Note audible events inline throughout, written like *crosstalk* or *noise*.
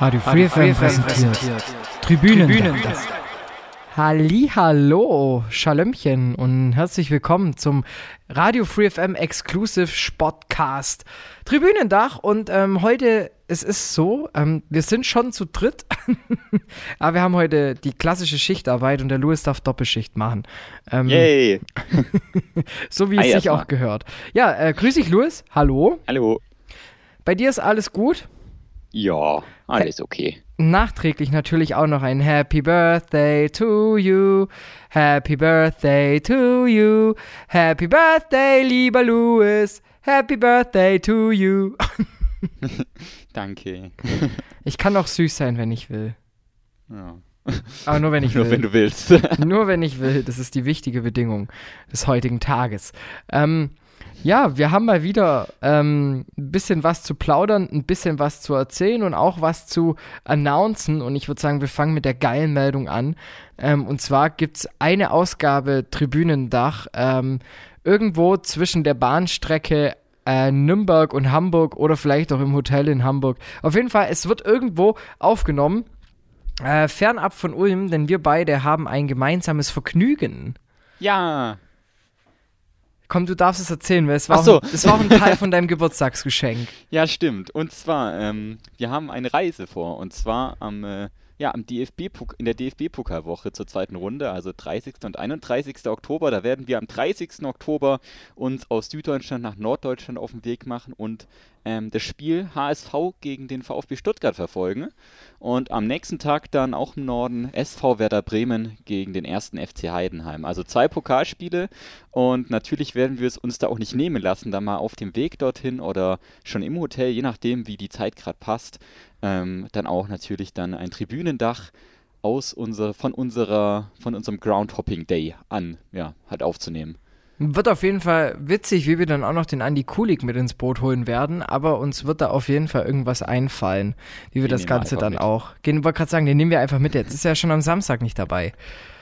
Radio Free FM präsentiert. Tribünen. Tribünen. Hallo, Schalömchen und herzlich willkommen zum Radio Free FM Exclusive Spotcast Tribünendach und ähm, heute es ist so, ähm, wir sind schon zu dritt, *laughs* aber wir haben heute die klassische Schichtarbeit und der Louis darf Doppelschicht machen. Ähm, Yay! *laughs* so wie es sich auch gehört. Ja, äh, grüß dich Louis, hallo. Hallo. Bei dir ist alles gut? Ja, alles okay. Nachträglich natürlich auch noch ein Happy Birthday to you. Happy Birthday to you. Happy Birthday, lieber Louis. Happy Birthday to you. *laughs* Danke. Ich kann auch süß sein, wenn ich will. Ja. Aber nur wenn ich will. Nur wenn du willst. nur wenn ich will. Das ist die wichtige Bedingung des heutigen Tages. Ähm, ja, wir haben mal wieder ähm, ein bisschen was zu plaudern, ein bisschen was zu erzählen und auch was zu announcen. Und ich würde sagen, wir fangen mit der geilen Meldung an. Ähm, und zwar gibt es eine Ausgabe Tribünendach ähm, irgendwo zwischen der Bahnstrecke äh, Nürnberg und Hamburg oder vielleicht auch im Hotel in Hamburg. Auf jeden Fall, es wird irgendwo aufgenommen. Äh, fernab von Ulm, denn wir beide haben ein gemeinsames Vergnügen. Ja. Komm, du darfst es erzählen, weil es war, so. auch, ein, es war auch ein Teil von deinem *laughs* Geburtstagsgeschenk. Ja, stimmt. Und zwar, ähm, wir haben eine Reise vor. Und zwar am, äh, ja, am DFB in der DFB-Pokalwoche zur zweiten Runde, also 30. und 31. Oktober. Da werden wir am 30. Oktober uns aus Süddeutschland nach Norddeutschland auf den Weg machen und ähm, das Spiel HSV gegen den VfB Stuttgart verfolgen. Und am nächsten Tag dann auch im Norden SV Werder Bremen gegen den ersten FC Heidenheim. Also zwei Pokalspiele und natürlich werden wir es uns da auch nicht nehmen lassen, da mal auf dem Weg dorthin oder schon im Hotel, je nachdem wie die Zeit gerade passt, ähm, dann auch natürlich dann ein Tribünendach aus unser, von unserer von unserem Groundhopping Day an ja, halt aufzunehmen. Wird auf jeden Fall witzig, wie wir dann auch noch den Andy Kulik mit ins Boot holen werden, aber uns wird da auf jeden Fall irgendwas einfallen, wie wir den das Ganze dann mit. auch. Gehen, wollte gerade sagen, den nehmen wir einfach mit. Jetzt ist er ja schon am Samstag nicht dabei.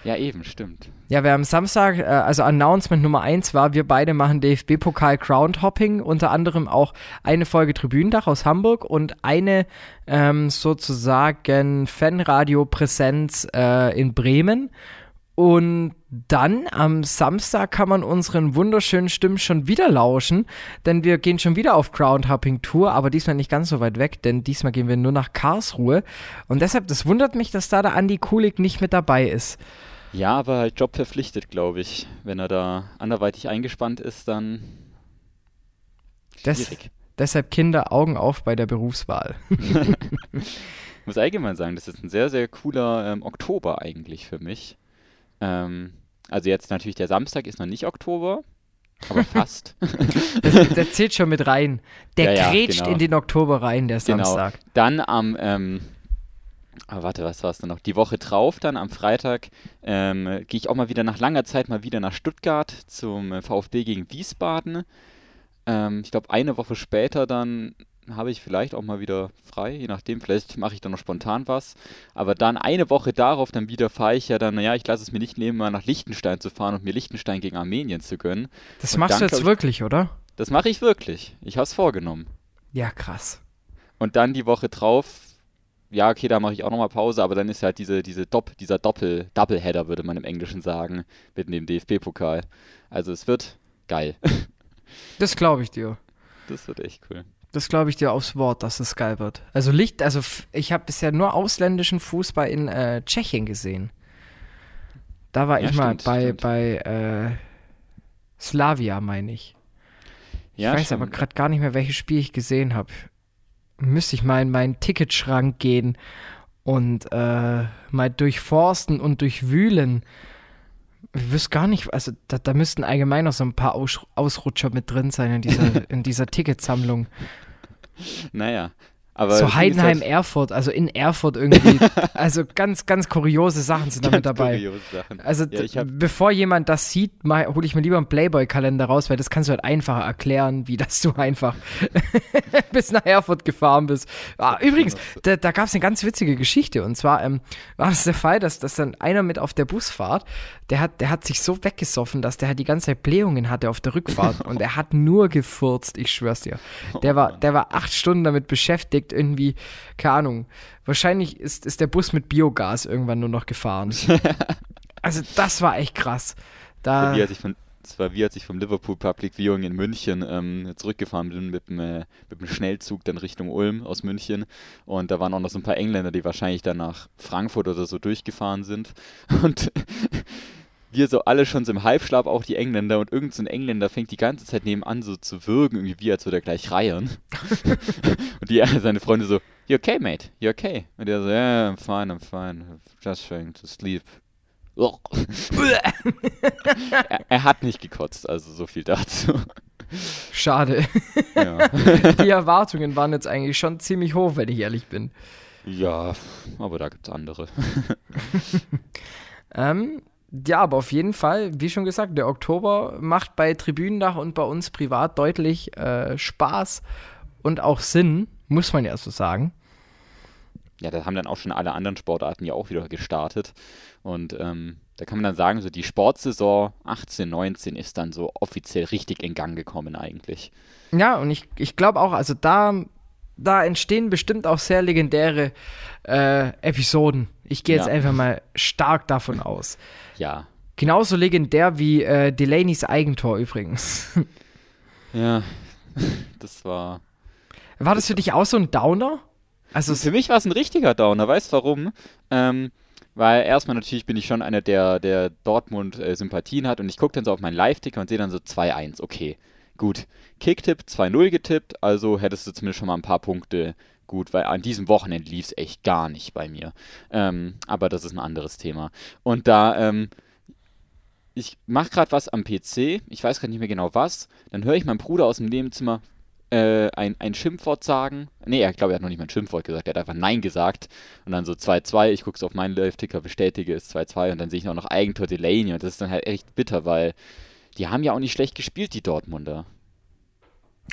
Ja, eben, stimmt. Ja, wer am Samstag, äh, also Announcement Nummer 1 war, wir beide machen DFB-Pokal Groundhopping, unter anderem auch eine Folge Tribünendach aus Hamburg und eine ähm, sozusagen Fanradio-Präsenz äh, in Bremen. Und dann am Samstag kann man unseren wunderschönen Stimmen schon wieder lauschen, denn wir gehen schon wieder auf Groundhopping Tour, aber diesmal nicht ganz so weit weg, denn diesmal gehen wir nur nach Karlsruhe. Und deshalb, das wundert mich, dass da der Andi Kulik nicht mit dabei ist. Ja, aber halt Job verpflichtet, glaube ich. Wenn er da anderweitig eingespannt ist, dann schwierig. Des, deshalb Kinder Augen auf bei der Berufswahl. ich *laughs* muss allgemein sagen, das ist ein sehr, sehr cooler ähm, Oktober eigentlich für mich. Ähm, also jetzt natürlich der Samstag ist noch nicht Oktober, aber *laughs* fast. das, der zählt schon mit rein. Der ja, grätscht genau. in den Oktober rein, der genau. Samstag. Dann am, ähm, oh, warte, was war es denn noch? Die Woche drauf, dann am Freitag, ähm, gehe ich auch mal wieder nach langer Zeit mal wieder nach Stuttgart zum VfB gegen Wiesbaden. Ähm, ich glaube, eine Woche später dann habe ich vielleicht auch mal wieder frei, je nachdem, vielleicht mache ich dann noch spontan was. Aber dann eine Woche darauf, dann wieder fahre ich ja dann, naja, ich lasse es mir nicht nehmen, mal nach Liechtenstein zu fahren und mir Liechtenstein gegen Armenien zu gönnen. Das und machst dann, du jetzt ich, wirklich, oder? Das mache ich wirklich. Ich habe es vorgenommen. Ja, krass. Und dann die Woche drauf, ja, okay, da mache ich auch nochmal Pause, aber dann ist halt diese, diese Dopp, dieser Doppel, Doubleheader, würde man im Englischen sagen, mit dem DFB-Pokal. Also es wird geil. Das glaube ich dir. Das wird echt cool. Das glaube ich dir aufs Wort, dass es geil wird. Also Licht, also ich habe bisher nur ausländischen Fußball in äh, Tschechien gesehen. Da war ja, ich stimmt, mal bei, stimmt. bei äh, Slavia, meine ich. Ja, ich weiß stimmt. aber gerade gar nicht mehr, welches Spiel ich gesehen habe. Müsste ich mal in meinen Ticketschrank gehen und äh, mal durchforsten und durchwühlen. Ich wüsste gar nicht, also da, da, müssten allgemein noch so ein paar Aus Ausrutscher mit drin sein in dieser, *laughs* in dieser Ticketsammlung. Naja, aber so Heidenheim, Erfurt, also in Erfurt irgendwie. *laughs* also ganz, ganz kuriose Sachen sind damit dabei. Sachen. Also ja, bevor jemand das sieht, hole ich mir lieber einen Playboy-Kalender raus, weil das kannst du halt einfacher erklären, wie dass du einfach *laughs* bis nach Erfurt gefahren bist. Ah, übrigens, da, da gab es eine ganz witzige Geschichte. Und zwar ähm, war es der Fall, dass, dass dann einer mit auf der Busfahrt, der hat, der hat sich so weggesoffen, dass der halt die ganze Zeit Blähungen hatte auf der Rückfahrt. und er hat nur gefurzt, ich schwör's dir. Der war, der war acht Stunden damit beschäftigt, aufgeregt, irgendwie, keine Ahnung. Wahrscheinlich ist, ist der Bus mit Biogas irgendwann nur noch gefahren. *laughs* also das war echt krass. Da, wie als ich von das war wie als ich vom Liverpool Public Viewing in München ähm, zurückgefahren bin mit dem, äh, mit dem Schnellzug dann Richtung Ulm aus München. Und da waren auch noch so ein paar Engländer, die wahrscheinlich dann nach Frankfurt oder so durchgefahren sind. *laughs* Und wir so alle schon so im Halbschlaf, auch die Engländer. Und irgendein so Engländer fängt die ganze Zeit nebenan so zu würgen, irgendwie wie als würde er gleich reiern. *laughs* und die, seine Freunde so, You okay, mate? You okay? Und er so, Yeah, I'm fine, I'm fine. Just trying to sleep. er, er, hat nicht gekotzt, also so viel dazu. Schade. Ja. *laughs* Die Erwartungen waren jetzt eigentlich schon ziemlich hoch, wenn ich ehrlich bin. Ja, aber da gibt es andere. *laughs* ähm, ja, aber auf jeden Fall, wie schon gesagt, der Oktober macht bei Tribünendach und bei uns privat deutlich äh, Spaß und auch Sinn, muss man ja so sagen. Ja, da haben dann auch schon alle anderen Sportarten ja auch wieder gestartet. Und ähm, da kann man dann sagen, so die Sportsaison 18, 19 ist dann so offiziell richtig in Gang gekommen eigentlich. Ja, und ich, ich glaube auch, also da, da entstehen bestimmt auch sehr legendäre äh, Episoden. Ich gehe jetzt ja. einfach mal stark davon aus. Ja. Genauso legendär wie äh, Delaney's Eigentor übrigens. *laughs* Ja, das war. War das für dich auch so ein Downer? Also für mich war es ein richtiger Downer. Weißt du warum? Ähm, weil erstmal natürlich bin ich schon einer, der, der Dortmund äh, Sympathien hat und ich gucke dann so auf meinen Live-Ticker und sehe dann so 2-1. Okay, gut. Kicktipp 2-0 getippt, also hättest du zumindest schon mal ein paar Punkte gut, weil an diesem Wochenende lief es echt gar nicht bei mir. Ähm, aber das ist ein anderes Thema. Und da, ähm, ich mache gerade was am PC, ich weiß gerade nicht mehr genau was, dann höre ich meinen Bruder aus dem Nebenzimmer äh, ein, ein Schimpfwort sagen. Nee, ich glaube, er hat noch nicht mal ein Schimpfwort gesagt, er hat einfach Nein gesagt. Und dann so 2-2, ich gucke es auf meinen Live-Ticker, bestätige es 2-2 und dann sehe ich auch noch Eigentor Delaney und das ist dann halt echt bitter, weil die haben ja auch nicht schlecht gespielt, die Dortmunder.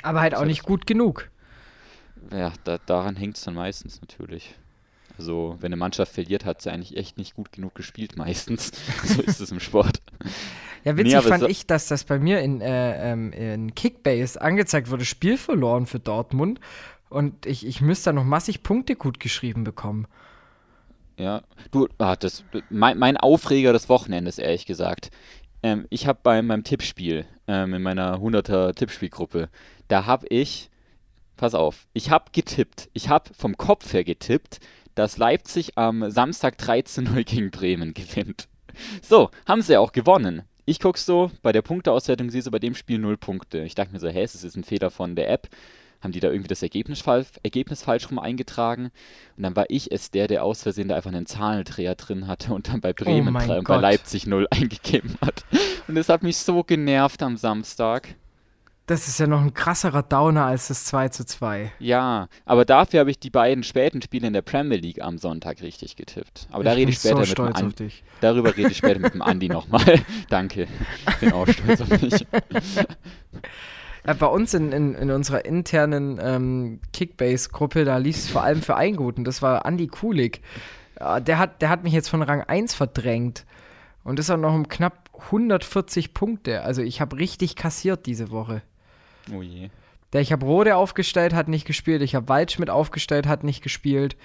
Aber halt auch nicht gut genug. Ja, da, daran hängt es dann meistens natürlich. Also, wenn eine Mannschaft verliert, hat sie eigentlich echt nicht gut genug gespielt, *laughs* meistens. so ist es im Sport. Ja, witzig nee, fand so ich, dass das bei mir in, äh, ähm, in Kickbase angezeigt wurde, Spiel verloren für Dortmund. Und ich, ich müsste da noch massig Punkte gut geschrieben bekommen. Ja, du, ah, das, mein, mein Aufreger des Wochenendes, ehrlich gesagt. Ähm, ich habe beim, beim Tippspiel, ähm, in meiner 100er Tippspielgruppe, da habe ich, pass auf, ich habe getippt, ich habe vom Kopf her getippt, dass Leipzig am Samstag 13-0 *laughs* gegen Bremen gewinnt. So, haben sie auch gewonnen ich gucke so, bei der Punkteauswertung sehe so bei dem Spiel null Punkte. Ich dachte mir so, hä, es ist ein Fehler von der App. Haben die da irgendwie das Ergebnis, Ergebnis falsch rum eingetragen? Und dann war ich es der, der aus Versehen da einfach einen Zahlendreher drin hatte und dann bei oh Bremen oh 3 und bei Leipzig 0 *laughs* eingegeben hat. Und das hat mich so genervt am Samstag. Das ist ja noch ein krasserer Downer als das 2 zu 2. Ja, aber dafür habe ich die beiden späten Spiele in der Premier League am Sonntag richtig getippt. Aber ich da rede ich später so mit dem Andi. Darüber rede ich später mit dem Andi nochmal. *laughs* Danke. Ich bin auch stolz auf mich. Bei uns in, in, in unserer internen ähm, Kickbase-Gruppe, da lief es vor allem für Einguten. Das war Andi Kulig. Der hat, der hat mich jetzt von Rang 1 verdrängt. Und ist auch noch um knapp 140 Punkte. Also ich habe richtig kassiert diese Woche. Oh je. Der, ich habe Rode aufgestellt, hat nicht gespielt. Ich habe Waldschmidt aufgestellt, hat nicht gespielt.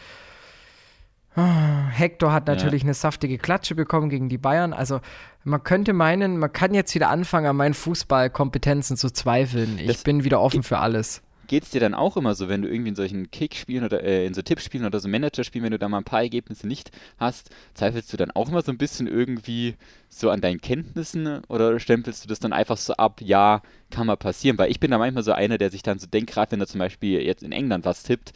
*sighs* Hector hat natürlich ja. eine saftige Klatsche bekommen gegen die Bayern. Also man könnte meinen, man kann jetzt wieder anfangen, an meinen Fußballkompetenzen zu zweifeln. Ich das bin wieder offen für alles geht es dir dann auch immer so, wenn du irgendwie in solchen Kickspielen oder äh, in so Tippspielen oder so Managerspielen, wenn du da mal ein paar Ergebnisse nicht hast, zweifelst du dann auch immer so ein bisschen irgendwie so an deinen Kenntnissen oder stempelst du das dann einfach so ab, ja, kann mal passieren? Weil ich bin da manchmal so einer, der sich dann so denkt, gerade wenn er zum Beispiel jetzt in England was tippt,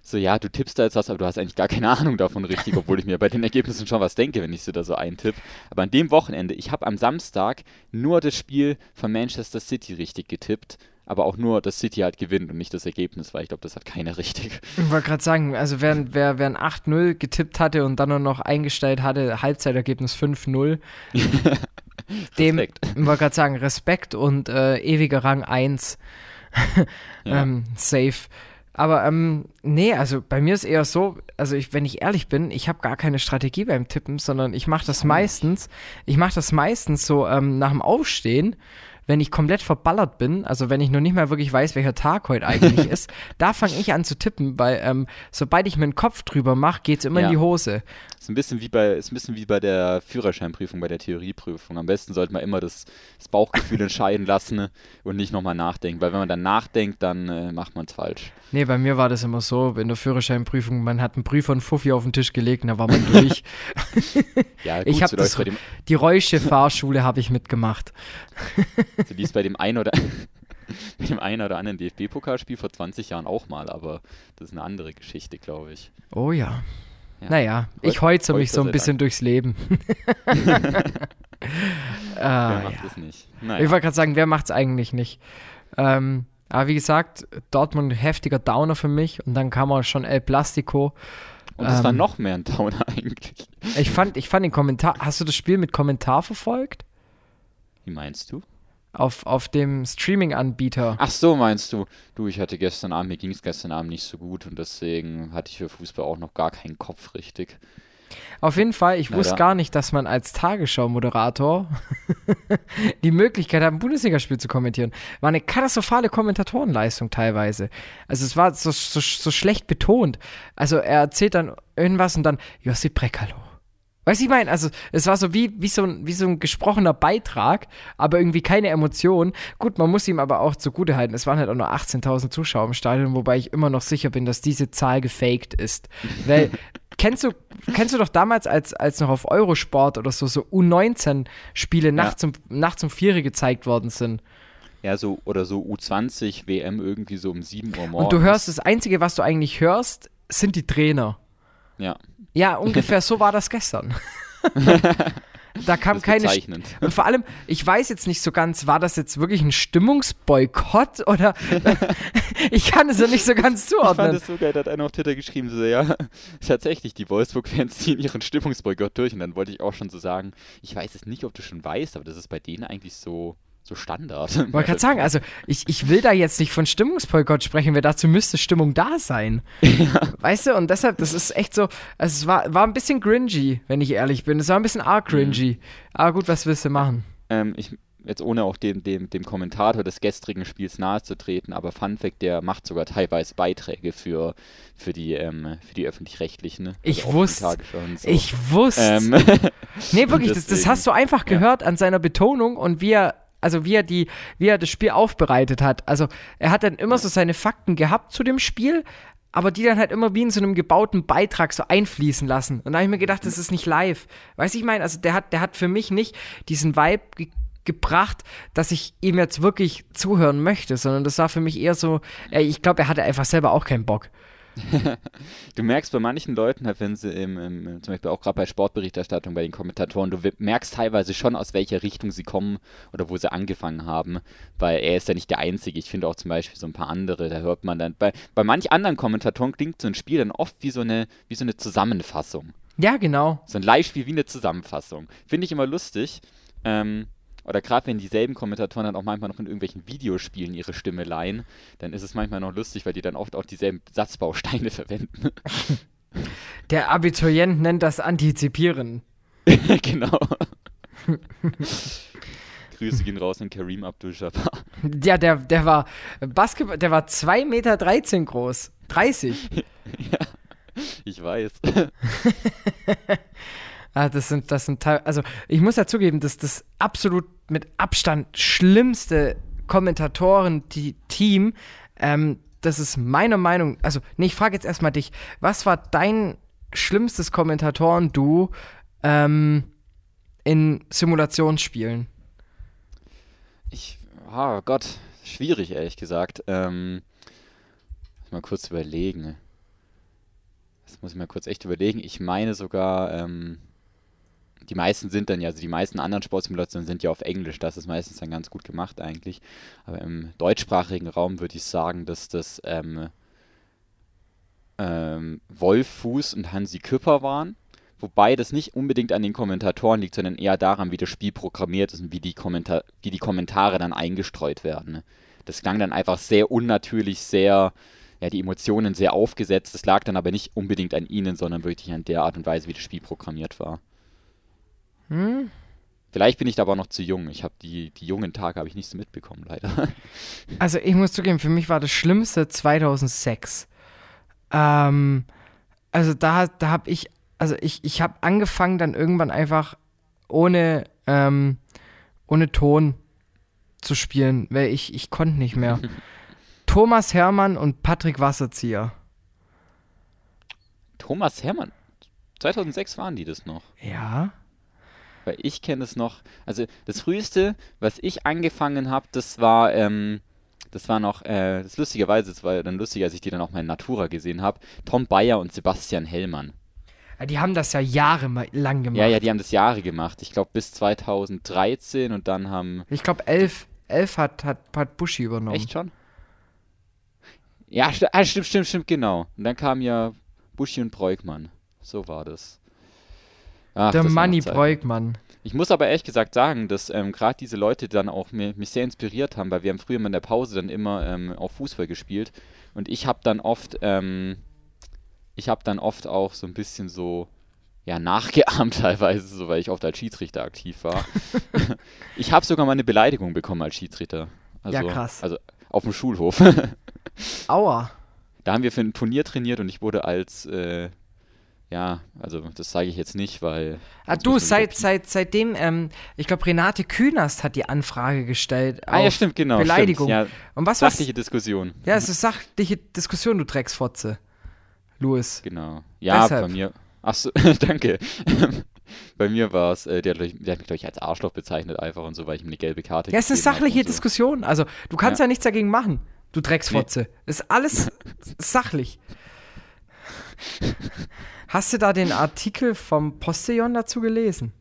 so, ja, du tippst da jetzt was, aber du hast eigentlich gar keine Ahnung davon richtig, obwohl ich mir bei den Ergebnissen schon was denke, wenn ich sie da so eintipp. Aber an dem Wochenende, ich habe am Samstag nur das Spiel von Manchester City richtig getippt aber auch nur, dass City halt gewinnt und nicht das Ergebnis, weil ich glaube, das hat keiner *laughs* richtig. Ich wollte gerade sagen, also wer, wer, wer ein 8-0 getippt hatte und dann noch eingestellt hatte, Halbzeitergebnis 5-0, *laughs* dem, ich wollte gerade sagen, Respekt und äh, ewiger Rang 1. *laughs* ja. ähm, safe. Aber ähm, nee, also bei mir ist eher so, also ich, wenn ich ehrlich bin, ich habe gar keine Strategie beim Tippen, sondern ich mache das meistens, ich mache das meistens so ähm, nach dem Aufstehen wenn ich komplett verballert bin, also wenn ich noch nicht mal wirklich weiß, welcher Tag heute eigentlich *laughs* ist, da fange ich an zu tippen, weil ähm, sobald ich mir einen Kopf drüber mache, geht es immer Ja. in die Hose. Ist ein bisschen wie bei, ist ein bisschen wie bei der Führerscheinprüfung, bei der Theorieprüfung. Am besten sollte man immer das, das Bauchgefühl *laughs* entscheiden lassen ne, und nicht nochmal nachdenken, weil wenn man dann nachdenkt, dann äh, macht man es falsch. Nee, bei mir war das immer so, in der Führerscheinprüfung, man hat einen Brief von Fuffi auf den Tisch gelegt und da war man durch. *laughs* Ja, gut, Ich hab so das- läuft's bei dem, Die Reusche Fahrschule habe ich mitgemacht. So lief bei dem einen oder *laughs* dem einen oder anderen DFB-Pokalspiel vor 20 Jahren auch mal, aber das ist eine andere Geschichte, glaube ich. Oh ja. Ja. Naja, ich heuze mich so ein bisschen durchs Leben. *laughs* Wer ah, macht ja. das nicht? Ich Naja. wollte gerade sagen, wer macht es eigentlich nicht? Ähm, aber wie gesagt, Dortmund heftiger Downer für mich und dann kam auch schon El Plastico. Und das war ähm, noch mehr ein Downer *laughs* eigentlich. Ich fand, ich fand den Kommentar. Hast du das Spiel mit Kommentar verfolgt? Wie meinst du? Auf, auf dem Streaming-Anbieter. Ach so, meinst du? Du, ich hatte gestern Abend, mir ging es gestern Abend nicht so gut und deswegen hatte ich für Fußball auch noch gar keinen Kopf richtig. Auf jeden Fall, ich Na wusste gar nicht, dass man als Tagesschau-Moderator *laughs* die Möglichkeit hat, ein Bundesligaspiel zu kommentieren. War eine katastrophale Kommentatorenleistung teilweise. Also es war so, so, so schlecht betont. Also er erzählt dann irgendwas und dann Josip Brekalo. Weißt du, ich meine, also es war so wie, wie, so ein, wie so ein gesprochener Beitrag, aber irgendwie keine Emotion. Gut, man muss ihm aber auch zugute halten, es waren halt auch nur 18.000 Zuschauer im Stadion, wobei ich immer noch sicher bin, dass diese Zahl gefaked ist. Weil, *laughs* kennst du, kennst du doch damals, als, als noch auf Eurosport oder so, so U19-Spiele nachts, um, nachts um vier gezeigt worden sind. Ja, so oder so U20 WM irgendwie so um 7 Uhr morgens. Und du hörst, das Einzige, was du eigentlich hörst, sind die Trainer. Ja, Ja, ungefähr so war das gestern. *laughs* da kam keine. Und vor allem, ich weiß jetzt nicht so ganz, war das jetzt wirklich ein Stimmungsboykott oder *laughs* ich kann es ja nicht so ganz Ich fand zuordnen. es so geil, da hat einer auf Twitter geschrieben, so, ja, *laughs* tatsächlich, die Wolfsburg-Fans ziehen ihren Stimmungsboykott durch. Und dann wollte ich auch schon so sagen, ich weiß es nicht, ob du schon weißt, aber das ist bei denen eigentlich so, so Standard. Ich wollte gerade sagen, also ich, ich will da jetzt nicht von Stimmungsboykott sprechen, weil dazu müsste Stimmung da sein. Weißt du, und deshalb, das ist echt so, also es war, war ein bisschen cringy, wenn ich ehrlich bin. Es war ein bisschen arg cringy. Aber gut, was willst du machen? ähm, ich, jetzt ohne auch dem, dem, dem Kommentator des gestrigen Spiels nahezutreten, aber Fun Fact, der macht sogar teilweise Beiträge für, für die, ähm, für die Öffentlich-Rechtlichen. Ne? Ich auch die wusste- so. Ich wusste. ähm, Nee, wirklich, *laughs* das, das hast du einfach Ja. gehört an seiner Betonung und wie er, also wie er die, wie er das Spiel aufbereitet hat. Also er hat dann immer so seine Fakten gehabt zu dem Spiel, aber die dann halt immer wie in so einem gebauten Beitrag so einfließen lassen. Und da habe ich mir gedacht, das ist nicht live. Weißt du, ich meine, also der hat, der hat für mich nicht diesen Vibe ge gebracht, dass ich ihm jetzt wirklich zuhören möchte, sondern das war für mich eher so, ich glaube, er hatte einfach selber auch keinen Bock. Du merkst bei manchen Leuten, wenn sie im, im, zum Beispiel auch gerade bei Sportberichterstattung, bei den Kommentatoren, du merkst teilweise schon, aus welcher Richtung sie kommen oder wo sie angefangen haben, weil er ist ja nicht der Einzige. Ich finde auch zum Beispiel so ein paar andere, da hört man dann, bei, bei manch anderen Kommentatoren klingt so ein Spiel dann oft wie so eine, wie so eine Zusammenfassung. Ja, genau. So ein Live-Spiel wie eine Zusammenfassung. Finde ich immer lustig. Ähm, oder gerade wenn dieselben Kommentatoren dann auch manchmal noch in irgendwelchen Videospielen ihre Stimme leihen, dann ist es manchmal noch lustig, weil die dann oft auch dieselben Satzbausteine *laughs* verwenden. Der Abiturient nennt das Antizipieren. *laughs* genau. Grüße gehen raus an Kareem Abdul-Jabbar. Ja, der, der war Basketball, der war 2,13 Meter groß. 30. *laughs* Ich weiß. Ah, das sind, das sind teil- also ich muss ja zugeben, dass das absolut mit Abstand schlimmste Kommentatoren-Team, ähm, das ist meiner Meinung, also nee, ich frage jetzt erstmal dich, was war dein schlimmstes Kommentatoren-Duo ähm, in Simulationsspielen? Ich, oh Gott, schwierig, ehrlich gesagt. Ähm, mal kurz überlegen. Das muss ich mal kurz echt überlegen. Ich meine sogar, ähm, die meisten sind dann ja, also die meisten anderen Sportsimulationen sind ja auf Englisch. Das ist meistens dann ganz gut gemacht eigentlich. Aber im deutschsprachigen Raum würde ich sagen, dass das ähm, ähm, Wolf Fuß und Hansi Küpper waren. Wobei das nicht unbedingt an den Kommentatoren liegt, sondern eher daran, wie das Spiel programmiert ist und wie die, Kommentar wie die Kommentare dann eingestreut werden. ne? Das klang dann einfach sehr unnatürlich, sehr, ja, die Emotionen sehr aufgesetzt. Das lag dann aber nicht unbedingt an ihnen, sondern wirklich an der Art und Weise, wie das Spiel programmiert war. Hm? Vielleicht bin ich da aber noch zu jung. Ich habe die, die jungen Tage habe ich nicht so mitbekommen, leider. *laughs* Also ich muss zugeben, für mich war das Schlimmste 2006. Ähm, also da, da habe ich, also ich, ich habe angefangen dann irgendwann einfach ohne, ähm, ohne Ton zu spielen, weil ich, ich konnte nicht mehr. *laughs* Thomas Hermann und Patrick Wasserzieher. Thomas Hermann. 2006 waren die das noch. Ja. Weil ich kenne es noch. Also das früheste, was ich angefangen habe, das war, ähm, das war noch, äh, das lustigerweise, das war dann lustiger, als ich die dann auch mal in Natura gesehen habe. Tom Bayer und Sebastian Hellmann. Ja, Die haben das ja jahrelang gemacht. Ja, ja, die haben das Jahre gemacht. Ich glaube bis 2013 und dann haben. Ich glaube, elf, elf hat, hat, hat Buschi übernommen. Echt schon? Ja, sti ah, stimmt, stimmt, stimmt, genau. Und dann kam ja Buschi und Breukmann. So war das. Ach, Der Manni Zeiten. Breukmann. Ich muss aber ehrlich gesagt sagen, dass ähm, gerade diese Leute dann auch mir, mich sehr inspiriert haben, weil wir haben früher mal in der Pause dann immer ähm, auch Fußball gespielt und ich habe dann oft, ähm, ich habe dann oft auch so ein bisschen so, ja, nachgeahmt *laughs* teilweise, so weil ich oft als Schiedsrichter aktiv war. *laughs* ich habe sogar mal eine Beleidigung bekommen als Schiedsrichter. Also, Ja, krass. Also auf dem Schulhof. Aua. da haben wir für ein Turnier trainiert und ich wurde als, äh, ja, also das sage ich jetzt nicht, weil. Ah, du, seit, seit, seitdem, ähm, ich glaube, Renate Künast hat die Anfrage gestellt. Ah ja, stimmt, genau. Beleidigung. Stimmt, ja, Und was, was? sachliche Diskussion. Ja, es ist sachliche Diskussion, du Drecksfotze. Louis. Genau. Ja, Deshalb. bei mir. Achso, *laughs* danke. *laughs* bei mir war es, äh, der, der hat mich, glaube ich, als Arschloch bezeichnet einfach und so, weil ich ihm eine gelbe Karte Ja, es ist eine sachliche so. Diskussion. Also, du kannst ja, Ja. nichts dagegen machen, du Drecksfotze. Ist alles *laughs* sachlich. *laughs* Hast du da den Artikel vom Postillon dazu gelesen?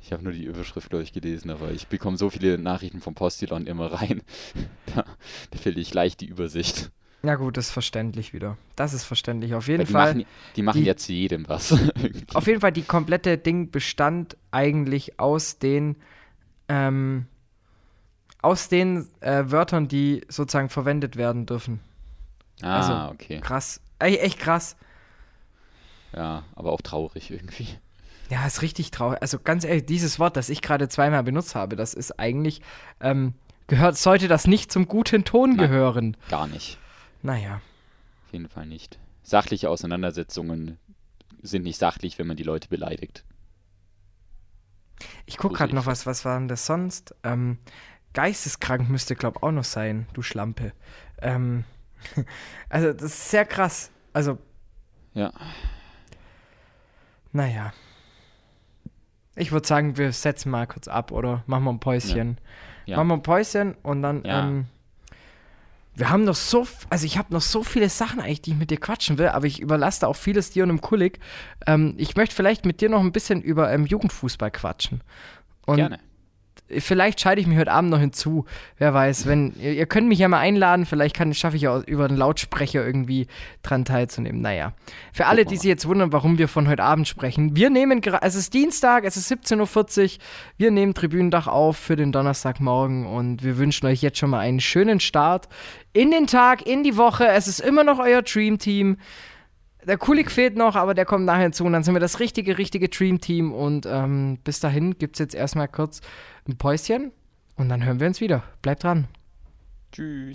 Ich habe nur die Überschrift, glaube ich, gelesen, aber ich bekomme so viele Nachrichten vom Postillon immer rein. *laughs* da, da verliere ich leicht die Übersicht. Ja, gut, das ist verständlich wieder. Das ist verständlich. Auf jeden die Fall. machen, die machen die- zu jedem was. *laughs* Auf jeden Fall, die komplette Ding bestand eigentlich aus den, ähm, aus den äh, Wörtern, die sozusagen verwendet werden dürfen. Ah, also- okay. Krass. Ey, echt krass. Ja, aber auch traurig irgendwie. Ja, ist richtig traurig. Also ganz ehrlich, dieses Wort, das ich gerade zweimal benutzt habe, das ist eigentlich, ähm, gehört, sollte das nicht zum guten Ton Nein. gehören. Gar nicht. Naja. Auf jeden Fall nicht. Sachliche Auseinandersetzungen sind nicht sachlich, wenn man die Leute beleidigt. Ich guck So gerade noch was, was war denn das sonst? Ähm, geisteskrank müsste, glaub auch noch sein, du Schlampe. Ähm, *laughs* also, das ist sehr krass. Also, Ja. naja. Ich würde sagen, wir setzen mal kurz ab, oder? Machen wir ein Päuschen. Ja. Machen wir ein Päuschen und dann, Ja. ähm, wir haben noch so, also ich habe noch so viele Sachen eigentlich, die ich mit dir quatschen will, aber ich überlasse da auch vieles dir und dem Kulik. Ähm, ich möchte vielleicht mit dir noch ein bisschen über ähm, Jugendfußball quatschen. Und Gerne. Vielleicht schalte ich mich heute Abend noch hinzu. Wer weiß, wenn ihr, ihr könnt mich ja mal einladen, vielleicht kann schaffe ich ja über den Lautsprecher irgendwie dran teilzunehmen. Naja, für alle, die sich jetzt wundern, warum wir von heute Abend sprechen, wir nehmen gerade, es ist Dienstag, es ist 17:40 Uhr. Wir nehmen Tribünendach auf für den Donnerstagmorgen und wir wünschen euch jetzt schon mal einen schönen Start in den Tag, in die Woche. Es ist immer noch euer Dream Team. Der Kulik fehlt noch, aber der kommt nachher hinzu. Und dann sind wir das richtige, richtige Dream-Team. Und ähm, bis dahin gibt es jetzt erstmal kurz ein Päuschen. Und dann hören wir uns wieder. Bleibt dran. Tschüss.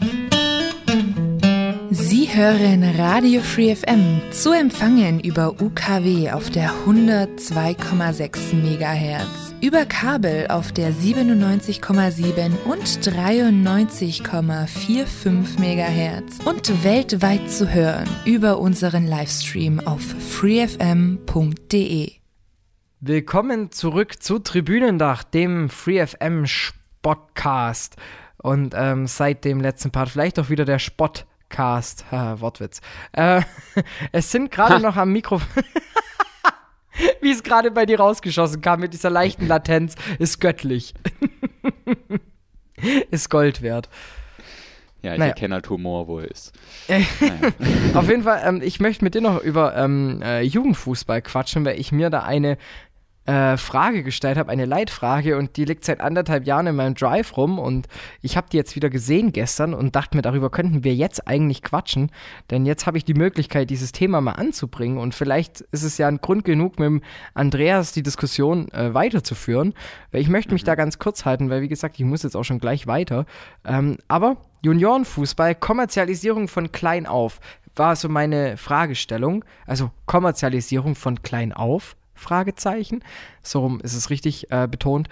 Sie hören Radio Free FM zu empfangen über UKW auf der 102,6 MHz, über Kabel auf der 97,7 und 93,45 MHz und weltweit zu hören über unseren Livestream auf freefm.de. Willkommen zurück zu Tribünendach, dem FreeFM Spotcast. Und ähm, seit dem letzten Part vielleicht auch wieder der Spotcast. *laughs* Haha, Wortwitz. Äh, *laughs* es sind gerade noch am Mikro. *laughs* Wie es gerade bei dir rausgeschossen kam mit dieser leichten Latenz, ist göttlich. ist Gold wert. Ja, ich Naja. erkenne halt Humor, wo er ist. Auf jeden Fall, ähm, ich möchte mit dir noch über ähm, äh, Jugendfußball quatschen, weil ich mir da eine äh, Frage gestellt habe, eine Leitfrage und die liegt seit anderthalb Jahren in meinem Drive rum und ich habe die jetzt wieder gesehen gestern und dachte mir, darüber könnten wir jetzt eigentlich quatschen, denn jetzt habe ich die Möglichkeit, dieses Thema mal anzubringen und vielleicht ist es ja ein Grund genug, mit dem Andreas die Diskussion äh, weiterzuführen, weil ich möchte mich mhm. da ganz kurz halten, weil wie gesagt, ich muss jetzt auch schon gleich weiter. Ähm, aber Juniorenfußball, Kommerzialisierung von klein auf, war so meine Fragestellung. Also Kommerzialisierung von klein auf, Fragezeichen. So rum ist es richtig äh, betont.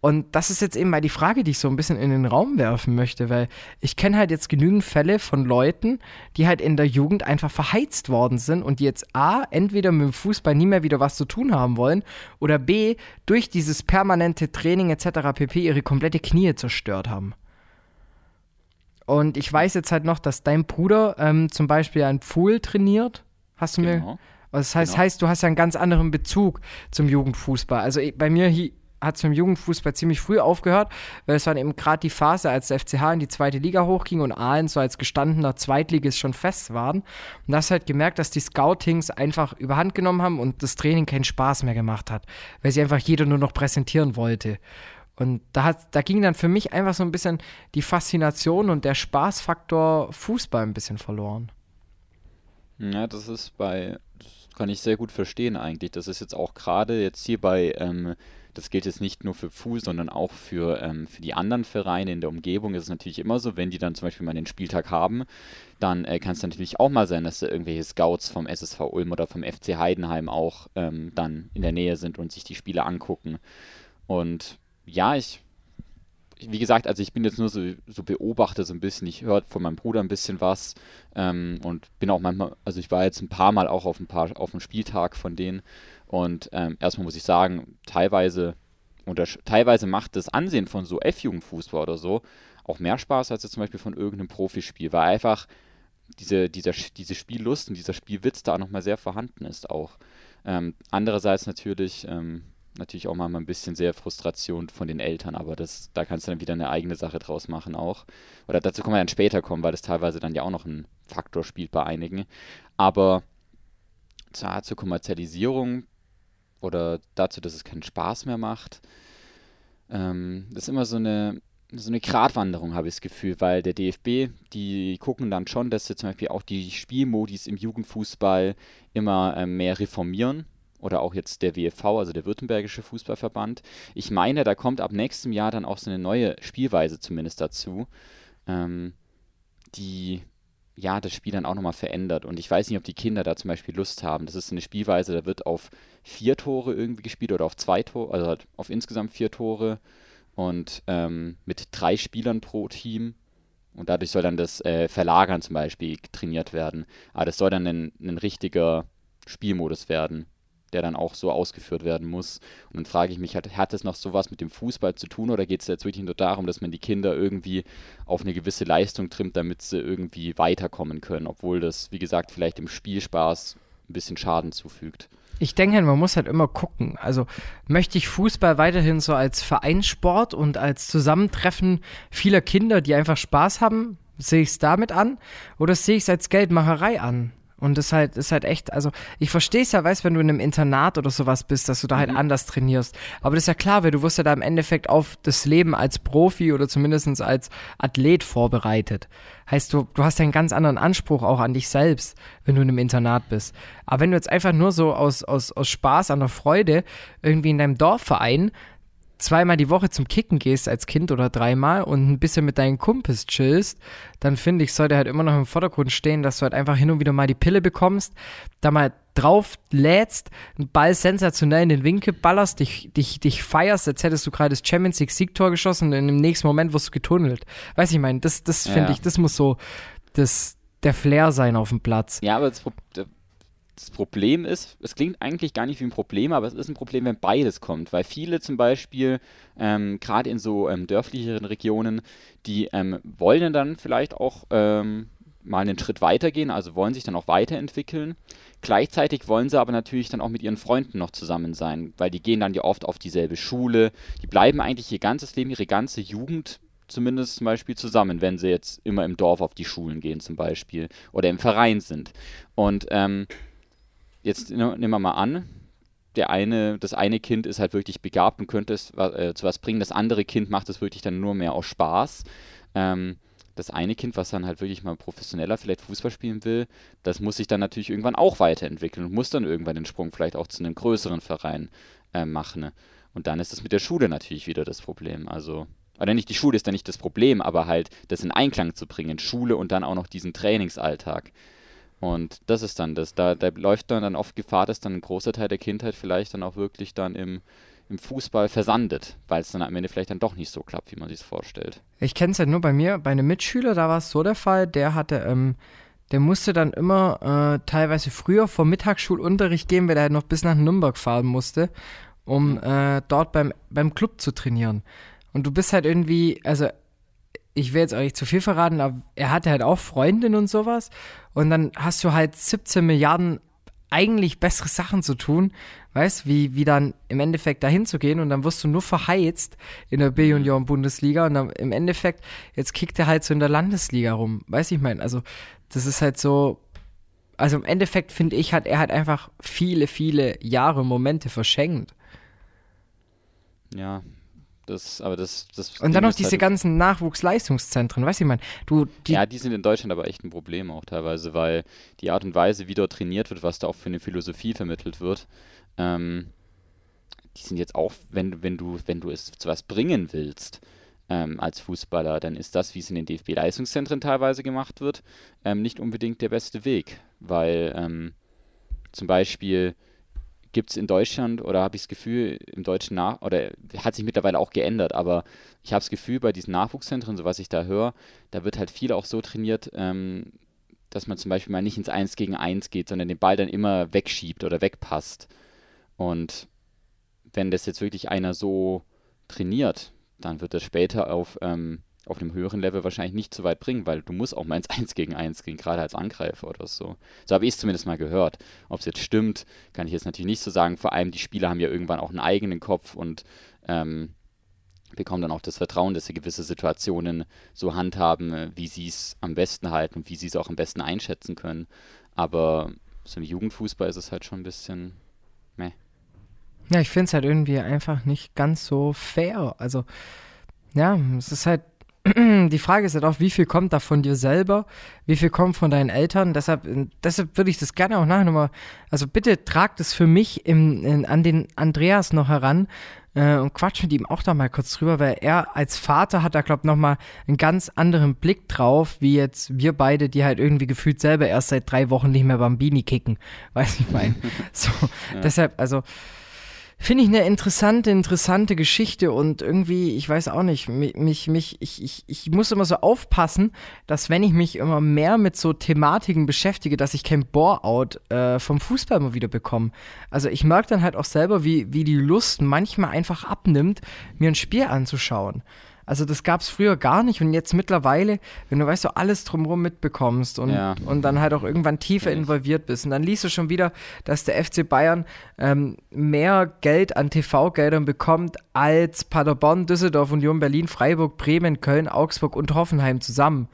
Und das ist jetzt eben mal die Frage, die ich so ein bisschen in den Raum werfen möchte, weil ich kenne halt jetzt genügend Fälle von Leuten, die halt in der Jugend einfach verheizt worden sind und die jetzt A, entweder mit dem Fußball nie mehr wieder was zu tun haben wollen oder B, durch dieses permanente Training etc. pp. ihre komplette Knie zerstört haben. Und ich weiß jetzt halt noch, dass dein Bruder ähm, zum Beispiel ein Pool trainiert. Hast du genau. mir. Das heißt, genau. heißt, du hast ja einen ganz anderen Bezug zum Jugendfußball. Also bei mir hat es mit dem Jugendfußball ziemlich früh aufgehört, weil es war eben gerade die Phase, als der FCH in die zweite Liga hochging und Aalen so als gestandener Zweitligist schon fest waren. Und da hast halt gemerkt, dass die Scoutings einfach überhand genommen haben und das Training keinen Spaß mehr gemacht hat, weil sie einfach jeder nur noch präsentieren wollte. Und da, hat, da ging dann für mich einfach so ein bisschen die Faszination und der Spaßfaktor Fußball ein bisschen verloren. Ja, das ist bei, kann ich sehr gut verstehen eigentlich. Das ist jetzt auch gerade jetzt hier bei, ähm, das gilt jetzt nicht nur für Fuß, sondern auch für, ähm, für die anderen Vereine in der Umgebung ist es natürlich immer so, wenn die dann zum Beispiel mal den Spieltag haben, dann äh, kann es natürlich auch mal sein, dass da irgendwelche Scouts vom SSV Ulm oder vom FC Heidenheim auch ähm, dann in der Nähe sind und sich die Spiele angucken. Und ja, ich, wie gesagt, also ich bin jetzt nur so, so Beobachter so ein bisschen. Ich höre von meinem Bruder ein bisschen was ähm, und bin auch manchmal, also ich war jetzt ein paar Mal auch auf ein paar, auf dem Spieltag von denen und ähm, erstmal muss ich sagen, teilweise oder teilweise macht das Ansehen von so F-Jugendfußball oder so auch mehr Spaß als jetzt zum Beispiel von irgendeinem Profispiel, weil einfach diese, dieser, diese Spiellust und dieser Spielwitz da nochmal sehr vorhanden ist auch. Ähm, andererseits natürlich, ähm, natürlich auch mal ein bisschen sehr Frustration von den Eltern, aber das, da kannst du dann wieder eine eigene Sache draus machen auch. Oder dazu können wir dann später kommen, weil das teilweise dann ja auch noch ein Faktor spielt bei einigen. Aber zur, zur Kommerzialisierung oder dazu, dass es keinen Spaß mehr macht, ähm, das ist immer so eine, so eine Gratwanderung, habe ich das Gefühl, weil der DFB, die gucken dann schon, dass sie zum Beispiel auch die Spielmodis im Jugendfußball immer äh, mehr reformieren oder auch jetzt der WFV, also der Württembergische Fußballverband. Ich meine, da kommt ab nächstem Jahr dann auch so eine neue Spielweise zumindest dazu, ähm, die ja das Spiel dann auch nochmal verändert. Und ich weiß nicht, ob die Kinder da zum Beispiel Lust haben. Das ist eine Spielweise, da wird auf vier Tore irgendwie gespielt oder auf zwei Tore, also halt auf insgesamt vier Tore und ähm, mit drei Spielern pro Team. Und dadurch soll dann das äh, Verlagern zum Beispiel trainiert werden. Aber das soll dann ein, ein richtiger Spielmodus werden der dann auch so ausgeführt werden muss. Und dann frage ich mich, hat, hat das noch sowas mit dem Fußball zu tun oder geht es jetzt wirklich nur darum, dass man die Kinder irgendwie auf eine gewisse Leistung trimmt, damit sie irgendwie weiterkommen können, obwohl das, wie gesagt, vielleicht dem Spielspaß ein bisschen Schaden zufügt? Ich denke, man muss halt immer gucken. Also möchte ich Fußball weiterhin so als Vereinssport und als Zusammentreffen vieler Kinder, die einfach Spaß haben, sehe ich es damit an? Oder sehe ich es als Geldmacherei an? Und das halt, ist halt echt, also ich verstehe es ja, weißt wenn du in einem Internat oder sowas bist, dass du da halt mhm. anders trainierst. Aber das ist ja klar, weil du wirst ja da im Endeffekt auf das Leben als Profi oder zumindest als Athlet vorbereitet. Heißt, du, du hast ja einen ganz anderen Anspruch auch an dich selbst, wenn du in einem Internat bist. Aber wenn du jetzt einfach nur so aus, aus, aus Spaß, an der Freude irgendwie in deinem Dorfverein zweimal die Woche zum Kicken gehst als Kind oder dreimal und ein bisschen mit deinen Kumpels chillst, dann finde ich, sollte halt immer noch im Vordergrund stehen, dass du halt einfach hin und wieder mal die Pille bekommst, da mal drauf lädst, einen Ball sensationell in den Winkel ballerst, dich, dich, dich feierst, als hättest du gerade das Champions League Siegtor geschossen und im nächsten Moment wirst du getunnelt. Weiß ich meine, das, das finde ja. ich, das muss so das, der Flair sein auf dem Platz. Ja, aber das, das Problem ist, es klingt eigentlich gar nicht wie ein Problem, aber es ist ein Problem, wenn beides kommt, weil viele zum Beispiel, ähm, gerade in so ähm, dörflicheren Regionen, die ähm, wollen dann vielleicht auch ähm, mal einen Schritt weitergehen, also wollen sich dann auch weiterentwickeln. Gleichzeitig wollen sie aber natürlich dann auch mit ihren Freunden noch zusammen sein, weil die gehen dann ja oft auf dieselbe Schule, die bleiben eigentlich ihr ganzes Leben, ihre ganze Jugend zumindest zum Beispiel zusammen, wenn sie jetzt immer im Dorf auf die Schulen gehen zum Beispiel oder im Verein sind. Und ähm, jetzt nehmen wir mal an, der eine, das eine Kind ist halt wirklich begabt und könnte es äh, zu was bringen, das andere Kind macht es wirklich dann nur mehr aus Spaß. Ähm, das eine Kind, was dann halt wirklich mal professioneller vielleicht Fußball spielen will, das muss sich dann natürlich irgendwann auch weiterentwickeln und muss dann irgendwann den Sprung vielleicht auch zu einem größeren Verein äh, machen. Und dann ist das mit der Schule natürlich wieder das Problem. Also, oder nicht, die Schule ist dann nicht das Problem, aber halt das in Einklang zu bringen, Schule und dann auch noch diesen Trainingsalltag. Und das ist dann das, da, da läuft dann, dann oft Gefahr, dass dann ein großer Teil der Kindheit vielleicht dann auch wirklich dann im, im Fußball versandet, weil es dann am Ende vielleicht dann doch nicht so klappt, wie man sich es vorstellt. Ich kenne es ja nur bei mir, bei einem Mitschüler, da war es so der Fall, der hatte, ähm, der musste dann immer äh, teilweise früher vor Mittagsschulunterricht gehen, weil er halt noch bis nach Nürnberg fahren musste, um äh, dort beim, beim Club zu trainieren. Und du bist halt irgendwie, also ich will jetzt auch nicht zu viel verraten, aber er hatte halt auch Freundin und sowas. Und dann hast du halt 17 Milliarden eigentlich bessere Sachen zu tun, weißt, wie, wie dann im Endeffekt dahin zu gehen und dann wirst du nur verheizt in der B-Junioren-Bundesliga und dann im Endeffekt, jetzt kickt er halt so in der Landesliga rum, weiß ich mein, also das ist halt so, also im Endeffekt finde ich, hat er halt einfach viele, viele Jahre Momente verschenkt. Ja, das, aber das, das und dann noch diese halt ganzen Nachwuchsleistungszentren, weißt du, ich meine, du. Die ja, die sind in Deutschland aber echt ein Problem auch teilweise, weil die Art und Weise, wie dort trainiert wird, was da auch für eine Philosophie vermittelt wird, ähm, die sind jetzt auch, wenn, wenn du, wenn du es zu was bringen willst, ähm, als Fußballer, dann ist das, wie es in den DFB-Leistungszentren teilweise gemacht wird, ähm, nicht unbedingt der beste Weg, weil ähm, zum Beispiel gibt es in Deutschland oder habe ich das Gefühl, im deutschen Nach oder hat sich mittlerweile auch geändert, aber ich habe das Gefühl, bei diesen Nachwuchszentren, so was ich da höre, da wird halt viel auch so trainiert, ähm, dass man zum Beispiel mal nicht ins Eins gegen Eins geht, sondern den Ball dann immer wegschiebt oder wegpasst. Und wenn das jetzt wirklich einer so trainiert, dann wird das später auf ähm, auf einem höheren Level wahrscheinlich nicht so weit bringen, weil du musst auch mal ins *laughs* 1 gegen 1 gehen, gerade als Angreifer oder so. So habe ich es zumindest mal gehört. Ob es jetzt stimmt, kann ich jetzt natürlich nicht so sagen. Vor allem die Spieler haben ja irgendwann auch einen eigenen Kopf und ähm, bekommen dann auch das Vertrauen, dass sie gewisse Situationen so handhaben, äh, wie sie es am besten halten und wie sie es auch am besten einschätzen können. Aber so im Jugendfußball ist es halt schon ein bisschen meh. Ja, ich finde es halt irgendwie einfach nicht ganz so fair. Also, ja, es ist halt *clears throat* die Frage ist halt auch, wie viel kommt da von dir selber, wie viel kommt von deinen Eltern. Deshalb, deshalb würde ich das gerne auch nachher nochmal, also bitte trag das für mich im, in, an den Andreas noch heran äh, und quatsch mit ihm auch da mal kurz drüber, weil er als Vater hat da, glaube ich, nochmal einen ganz anderen Blick drauf, wie jetzt wir beide, die halt irgendwie gefühlt selber erst seit drei Wochen nicht mehr Bambini kicken. *laughs* Weiß ich mein. *laughs* so, ja. deshalb, also Finde ich eine interessante, interessante Geschichte und irgendwie, ich weiß auch nicht, mich, mich, ich, ich, ich muss immer so aufpassen, dass wenn ich mich immer mehr mit so Thematiken beschäftige, dass ich kein Bore-out äh, vom Fußball immer wieder bekomme. Also ich merke dann halt auch selber, wie, wie die Lust manchmal einfach abnimmt, mir ein Spiel anzuschauen. Also das gab es früher gar nicht und jetzt mittlerweile, wenn du weißt, du alles drumherum mitbekommst und, ja. und dann halt auch irgendwann tiefer involviert bist und dann liest du schon wieder, dass der FC Bayern ähm, mehr Geld an TV-Geldern bekommt als Paderborn, Düsseldorf, Union Berlin, Freiburg, Bremen, Köln, Augsburg und Hoffenheim zusammen.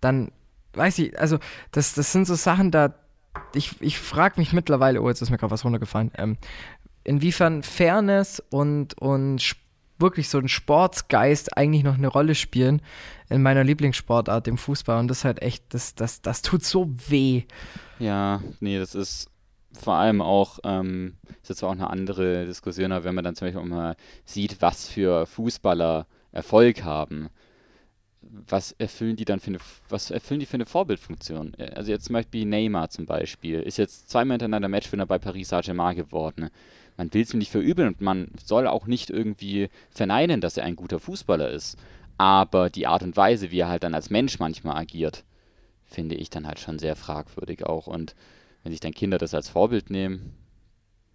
Dann weiß ich, also das, das sind so Sachen, da ich, ich frage mich mittlerweile, oh, jetzt ist mir gerade was runtergefallen, ähm, inwiefern Fairness und, und Sport wirklich so ein Sportsgeist eigentlich noch eine Rolle spielen in meiner Lieblingssportart, dem Fußball. Und das halt echt, das, das, das tut so weh. Ja, nee, das ist vor allem auch, ähm, ist jetzt auch eine andere Diskussion, aber wenn man dann zum Beispiel auch mal sieht, was für Fußballer Erfolg haben, was erfüllen die dann für eine, was erfüllen die für eine Vorbildfunktion? Also jetzt zum Beispiel Neymar zum Beispiel, ist jetzt zweimal hintereinander Matchwinner bei Paris Saint-Germain geworden man will es ihm nicht verübeln und man soll auch nicht irgendwie verneinen, dass er ein guter Fußballer ist. Aber die Art und Weise, wie er halt dann als Mensch manchmal agiert, finde ich dann halt schon sehr fragwürdig auch. Und wenn sich dann Kinder das als Vorbild nehmen,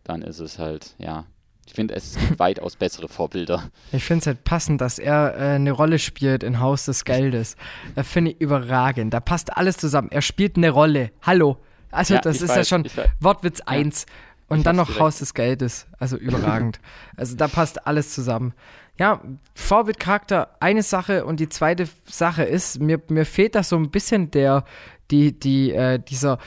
dann ist es halt, ja, ich finde, es gibt *laughs* weitaus bessere Vorbilder. Ich finde es halt passend, dass er äh, eine Rolle spielt in Haus des Geldes. Das finde ich überragend. Da passt alles zusammen. Er spielt eine Rolle. Hallo. Also, ja, das ist weiß, ja schon Wortwitz 1. Ja. Und ich dann noch direkt. Haus des Geldes. Also überragend. *laughs* also da passt alles zusammen. Ja, Vorbildcharakter, eine Sache und die zweite Sache ist, mir, mir fehlt da so ein bisschen der, die, die, äh, dieser,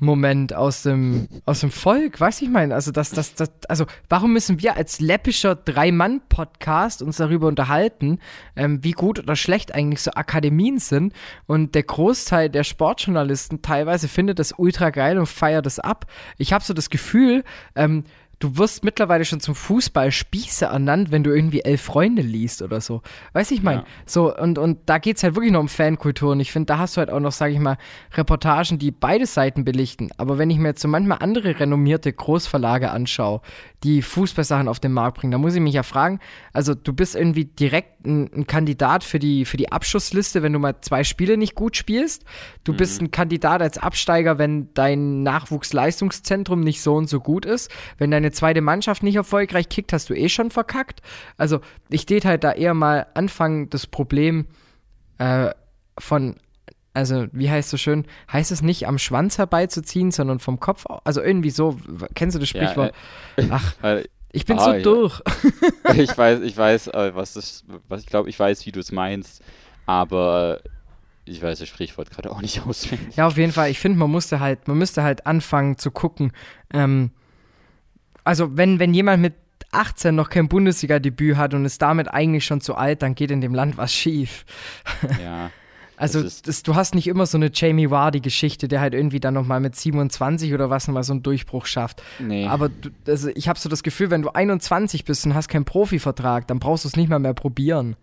Moment aus dem, aus dem Volk, weiß ich meine, also das, das, das, also warum müssen wir als läppischer Drei-Mann-Podcast uns darüber unterhalten, ähm, wie gut oder schlecht eigentlich so Akademien sind und der Großteil der Sportjournalisten teilweise findet das ultra geil und feiert das ab. Ich habe so das Gefühl, ähm, du wirst mittlerweile schon zum Fußballspieße ernannt, wenn du irgendwie elf Freunde liest oder so. Weiß ich mein, ja. so und und da geht's halt wirklich noch um Fankultur und ich finde, da hast du halt auch noch, sage ich mal, Reportagen, die beide Seiten belichten. Aber wenn ich mir jetzt so manchmal andere renommierte Großverlage anschaue, die Fußballsachen auf den Markt bringen, da muss ich mich ja fragen, also du bist irgendwie direkt ein, ein Kandidat für die für die Abschussliste, wenn du mal zwei Spiele nicht gut spielst. Du mhm. bist ein Kandidat als Absteiger, wenn dein Nachwuchsleistungszentrum nicht so und so gut ist, wenn deine deine zweite Mannschaft nicht erfolgreich kickt, hast du eh schon verkackt. Also ich tät halt da eher mal anfangen, das Problem äh, von, also wie heißt so schön, heißt es nicht am Schwanz herbeizuziehen, sondern vom Kopf, also irgendwie so, kennst du das Sprichwort? Ja, äh, Ach. *laughs* Äh, ich bin ah, so ja. durch. *laughs* ich weiß, ich weiß, äh, was das, was ich glaube, ich weiß, wie du es meinst, aber ich weiß das Sprichwort gerade auch nicht *laughs* auswendig. Ja, auf jeden Fall. Ich finde, man musste halt, man müsste halt anfangen zu gucken, ähm, also wenn, wenn jemand mit 18 noch kein Bundesliga-Debüt hat und ist damit eigentlich schon zu alt, dann geht in dem Land was schief. *laughs* Ja. *laughs* Also das das, du hast nicht immer so eine Jamie Vardy-Geschichte, der halt irgendwie dann nochmal mit 27 oder was mal so einen Durchbruch schafft. Nee. Aber du, also ich habe so das Gefühl, wenn du 21 bist und hast keinen Profivertrag, dann brauchst du es nicht mal mehr probieren.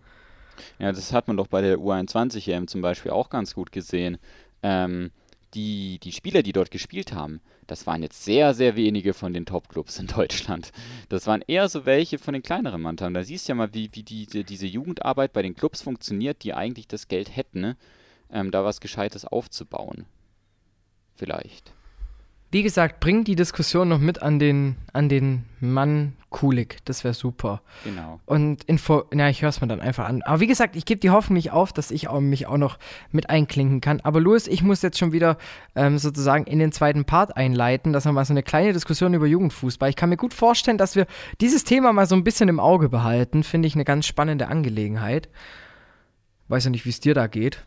Ja, das hat man doch bei der U21-EM zum Beispiel auch ganz gut gesehen. Ähm, die, die Spieler, die dort gespielt haben, das waren jetzt sehr, sehr wenige von den Top-Clubs in *laughs* Deutschland. Das waren eher so welche von den kleineren Mannschaften. Da siehst du ja mal, wie, wie die, diese Jugendarbeit bei den Clubs funktioniert, die eigentlich das Geld hätten, ähm, da was Gescheites aufzubauen. Vielleicht. Wie gesagt, bring die Diskussion noch mit an den, an den Mann Kulik. Das wäre super. Genau. Und Info, na, ich höre es mir dann einfach an. Aber wie gesagt, ich gebe die Hoffnung nicht auf, dass ich auch, mich auch noch mit einklinken kann. Aber Louis, ich muss jetzt schon wieder ähm, sozusagen in den zweiten Part einleiten, dass wir mal so eine kleine Diskussion über Jugendfußball. Ich kann mir gut vorstellen, dass wir dieses Thema mal so ein bisschen im Auge behalten. Finde ich eine ganz spannende Angelegenheit. Weiß ja nicht, wie es dir da geht.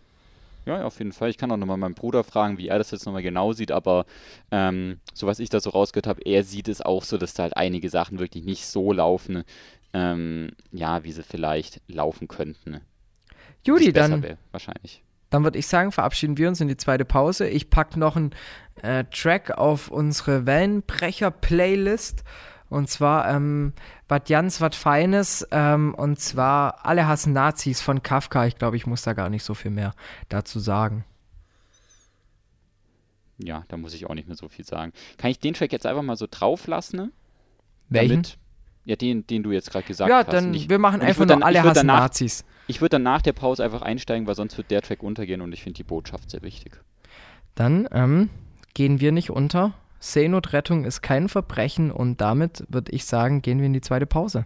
Ja, auf jeden Fall. Ich kann auch nochmal meinen Bruder fragen, wie er das jetzt nochmal genau sieht, aber ähm, so was ich da so rausgehört habe, er sieht es auch so, dass da halt einige Sachen wirklich nicht so laufen, ähm, ja, wie sie vielleicht laufen könnten. Judy, dann. Wär, wahrscheinlich. Dann würde ich sagen, verabschieden wir uns in die zweite Pause. Ich packe noch einen äh, Track auf unsere Wellenbrecher-Playlist. Und zwar, ähm, was ganz was Feines. Ähm, und zwar, alle hassen Nazis von Kafka. Ich glaube, ich muss da gar nicht so viel mehr dazu sagen. Ja, da muss ich auch nicht mehr so viel sagen. Kann ich den Track jetzt einfach mal so drauf lassen? Ne? Welchen? Damit, ja, den, den du jetzt gerade gesagt ja, hast. Ja, dann, ich, wir machen einfach nur dann, alle hassen danach, Nazis. Ich würde dann nach der Pause einfach einsteigen, weil sonst wird der Track untergehen und ich finde die Botschaft sehr wichtig. Dann ähm, gehen wir nicht unter Seenotrettung ist kein Verbrechen und damit würde ich sagen, gehen wir in die zweite Pause.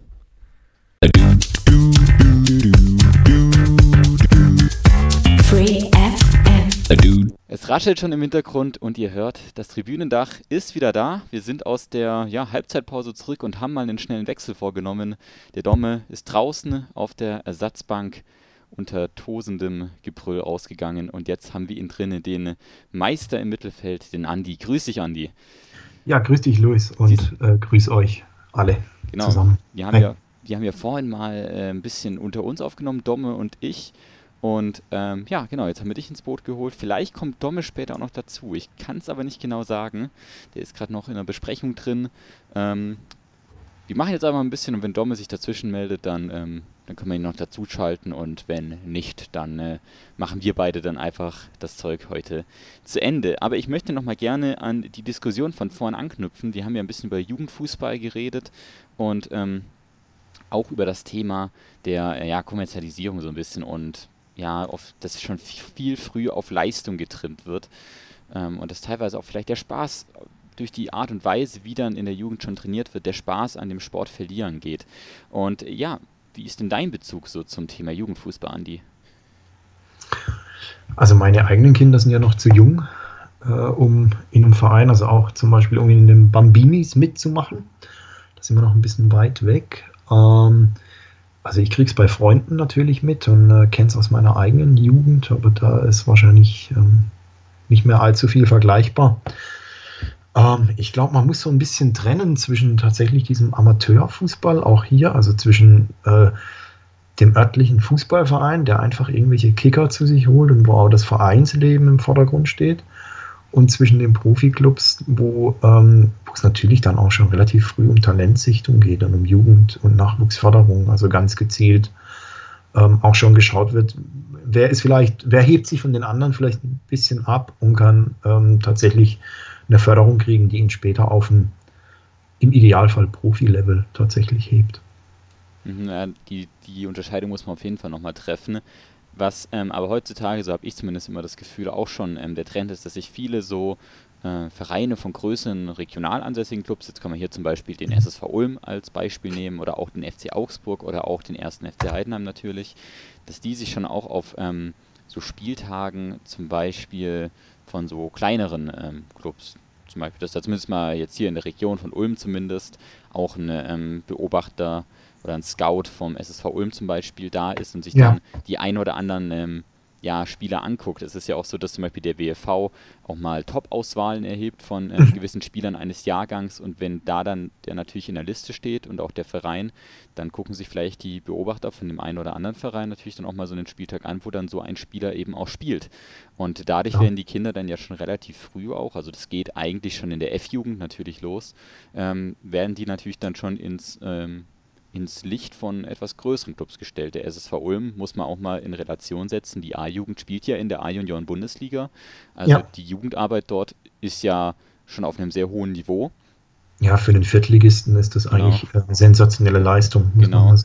Es raschelt schon im Hintergrund und ihr hört, das Tribünendach ist wieder da. Wir sind aus der ja, Halbzeitpause zurück und haben mal einen schnellen Wechsel vorgenommen. Der Domme ist draußen auf der Ersatzbank unter tosendem Gebrüll ausgegangen. Und jetzt haben wir ihn drinnen, den Meister im Mittelfeld, den Andi. Grüß dich, Andi. Ja, grüß dich, Luis, und äh, grüß euch alle genau. zusammen. Wir haben, ja, wir haben ja vorhin mal äh, ein bisschen unter uns aufgenommen, Domme und ich. Und ähm, ja, genau, jetzt haben wir dich ins Boot geholt. Vielleicht kommt Domme später auch noch dazu. Ich kann es aber nicht genau sagen. Der ist gerade noch in einer Besprechung drin. Ähm, wir machen jetzt einfach ein bisschen und wenn Domme sich dazwischen meldet, dann ähm, dann können wir ihn noch dazu schalten und wenn nicht, dann äh, machen wir beide dann einfach das Zeug heute zu Ende. Aber ich möchte noch mal gerne an die Diskussion von vorn anknüpfen. Wir haben ja ein bisschen über Jugendfußball geredet und ähm, auch über das Thema der äh, ja, Kommerzialisierung so ein bisschen und ja, auf, dass schon viel, viel früh auf Leistung getrimmt wird ähm, und dass teilweise auch vielleicht der Spaß durch die Art und Weise, wie dann in der Jugend schon trainiert wird, der Spaß an dem Sport verlieren geht. Und ja, wie ist denn dein Bezug so zum Thema Jugendfußball, Andi? Also meine eigenen Kinder sind ja noch zu jung, äh, um in einem Verein, also auch zum Beispiel um in den Bambinis mitzumachen. Da sind wir noch ein bisschen weit weg. Ähm, also ich kriege es bei Freunden natürlich mit und äh, es aus meiner eigenen Jugend, aber da ist wahrscheinlich ähm, nicht mehr allzu viel vergleichbar. Ähm, ich glaube, man muss so ein bisschen trennen zwischen tatsächlich diesem Amateurfußball, auch hier, also zwischen äh, dem örtlichen Fußballverein, der einfach irgendwelche Kicker zu sich holt und wo auch das Vereinsleben im Vordergrund steht, und zwischen den Profiklubs, wo, ähm, es natürlich dann auch schon relativ früh um Talentsichtung geht und um Jugend- und Nachwuchsförderung, also ganz gezielt ähm, auch schon geschaut wird, wer ist vielleicht, wer hebt sich von den anderen vielleicht ein bisschen ab und kann ähm, tatsächlich eine Förderung kriegen, die ihn später auf ein im Idealfall Profi-Level tatsächlich hebt. Mhm, ja, die, die Unterscheidung muss man auf jeden Fall nochmal treffen. Was ähm, aber heutzutage, so habe ich zumindest immer das Gefühl, auch schon ähm, der Trend ist, dass sich viele so äh, Vereine von größeren regional ansässigen Clubs, jetzt kann man hier zum Beispiel den SSV Ulm als Beispiel nehmen oder auch den FC Augsburg oder auch den ersten FC Heidenheim natürlich, dass die sich schon auch auf ähm, so Spieltagen zum Beispiel von so kleineren ähm, Clubs, zum Beispiel, dass da zumindest mal jetzt hier in der Region von Ulm zumindest auch ein ähm, Beobachter oder ein Scout vom SSV Ulm zum Beispiel da ist und sich ja. dann die ein oder anderen ähm, ja, Spieler anguckt. Es ist ja auch so, dass zum Beispiel der WFV auch mal Top-Auswahlen erhebt von äh, *laughs* gewissen Spielern eines Jahrgangs und wenn da dann der natürlich in der Liste steht und auch der Verein, dann gucken sich vielleicht die Beobachter von dem einen oder anderen Verein natürlich dann auch mal so einen Spieltag an, wo dann so ein Spieler eben auch spielt. Und dadurch ja. werden die Kinder dann ja schon relativ früh auch, also das geht eigentlich schon in der F-Jugend natürlich los, ähm, werden die natürlich dann schon ins ähm, ins Licht von etwas größeren Clubs gestellt. Der SSV Ulm muss man auch mal in Relation setzen. Die A-Jugend spielt ja in der A-Junioren-Bundesliga. Also ja. die Jugendarbeit dort ist ja schon auf einem sehr hohen Niveau. Ja, für den Viertligisten ist das genau. eigentlich eine sensationelle Leistung. Genau.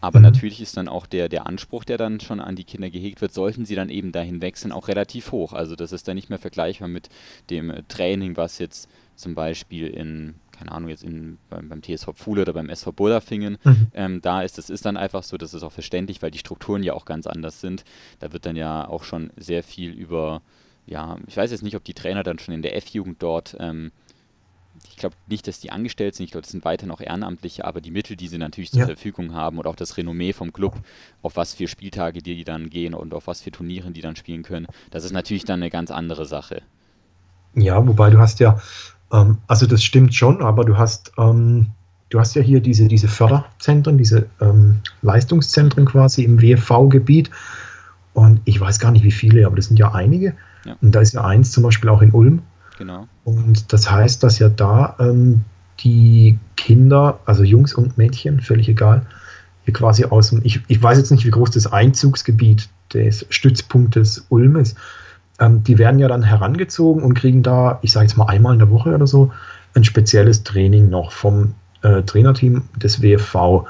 Aber mhm. natürlich ist dann auch der, der Anspruch, der dann schon an die Kinder gehegt wird, sollten sie dann eben dahin wechseln, auch relativ hoch. Also das ist dann nicht mehr vergleichbar mit dem Training, was jetzt zum Beispiel in keine Ahnung, jetzt in, beim, beim TSV Pfuhle oder beim SV Bullerfingen, mhm. ähm, da ist es ist dann einfach so, das ist auch verständlich, weil die Strukturen ja auch ganz anders sind. Da wird dann ja auch schon sehr viel über, ja, ich weiß jetzt nicht, ob die Trainer dann schon in der F-Jugend dort ähm, ich glaube nicht, dass die angestellt sind, ich glaube, das sind weiter noch Ehrenamtliche, aber die Mittel, die sie natürlich zur ja. Verfügung haben und auch das Renommee vom Club, auf was für Spieltage die dann gehen und auf was für Turnieren die dann spielen können, das ist natürlich dann eine ganz andere Sache. Ja, wobei du hast ja ähm, also das stimmt schon, aber du hast, ähm, du hast ja hier diese, diese Förderzentren, diese ähm, Leistungszentren quasi im WFV-Gebiet. Und ich weiß gar nicht, wie viele, aber das sind ja einige. Ja. Und da ist ja eins zum Beispiel auch in Ulm. Genau. Und das heißt, dass ja da ähm, die Kinder, also Jungs und Mädchen, völlig egal, hier quasi aus dem, ich, ich weiß jetzt nicht, wie groß das Einzugsgebiet des Stützpunktes Ulm ist, ähm, die werden ja dann herangezogen und kriegen da, ich sage jetzt mal einmal in der Woche oder so, ein spezielles Training noch vom äh, Trainerteam des WFV.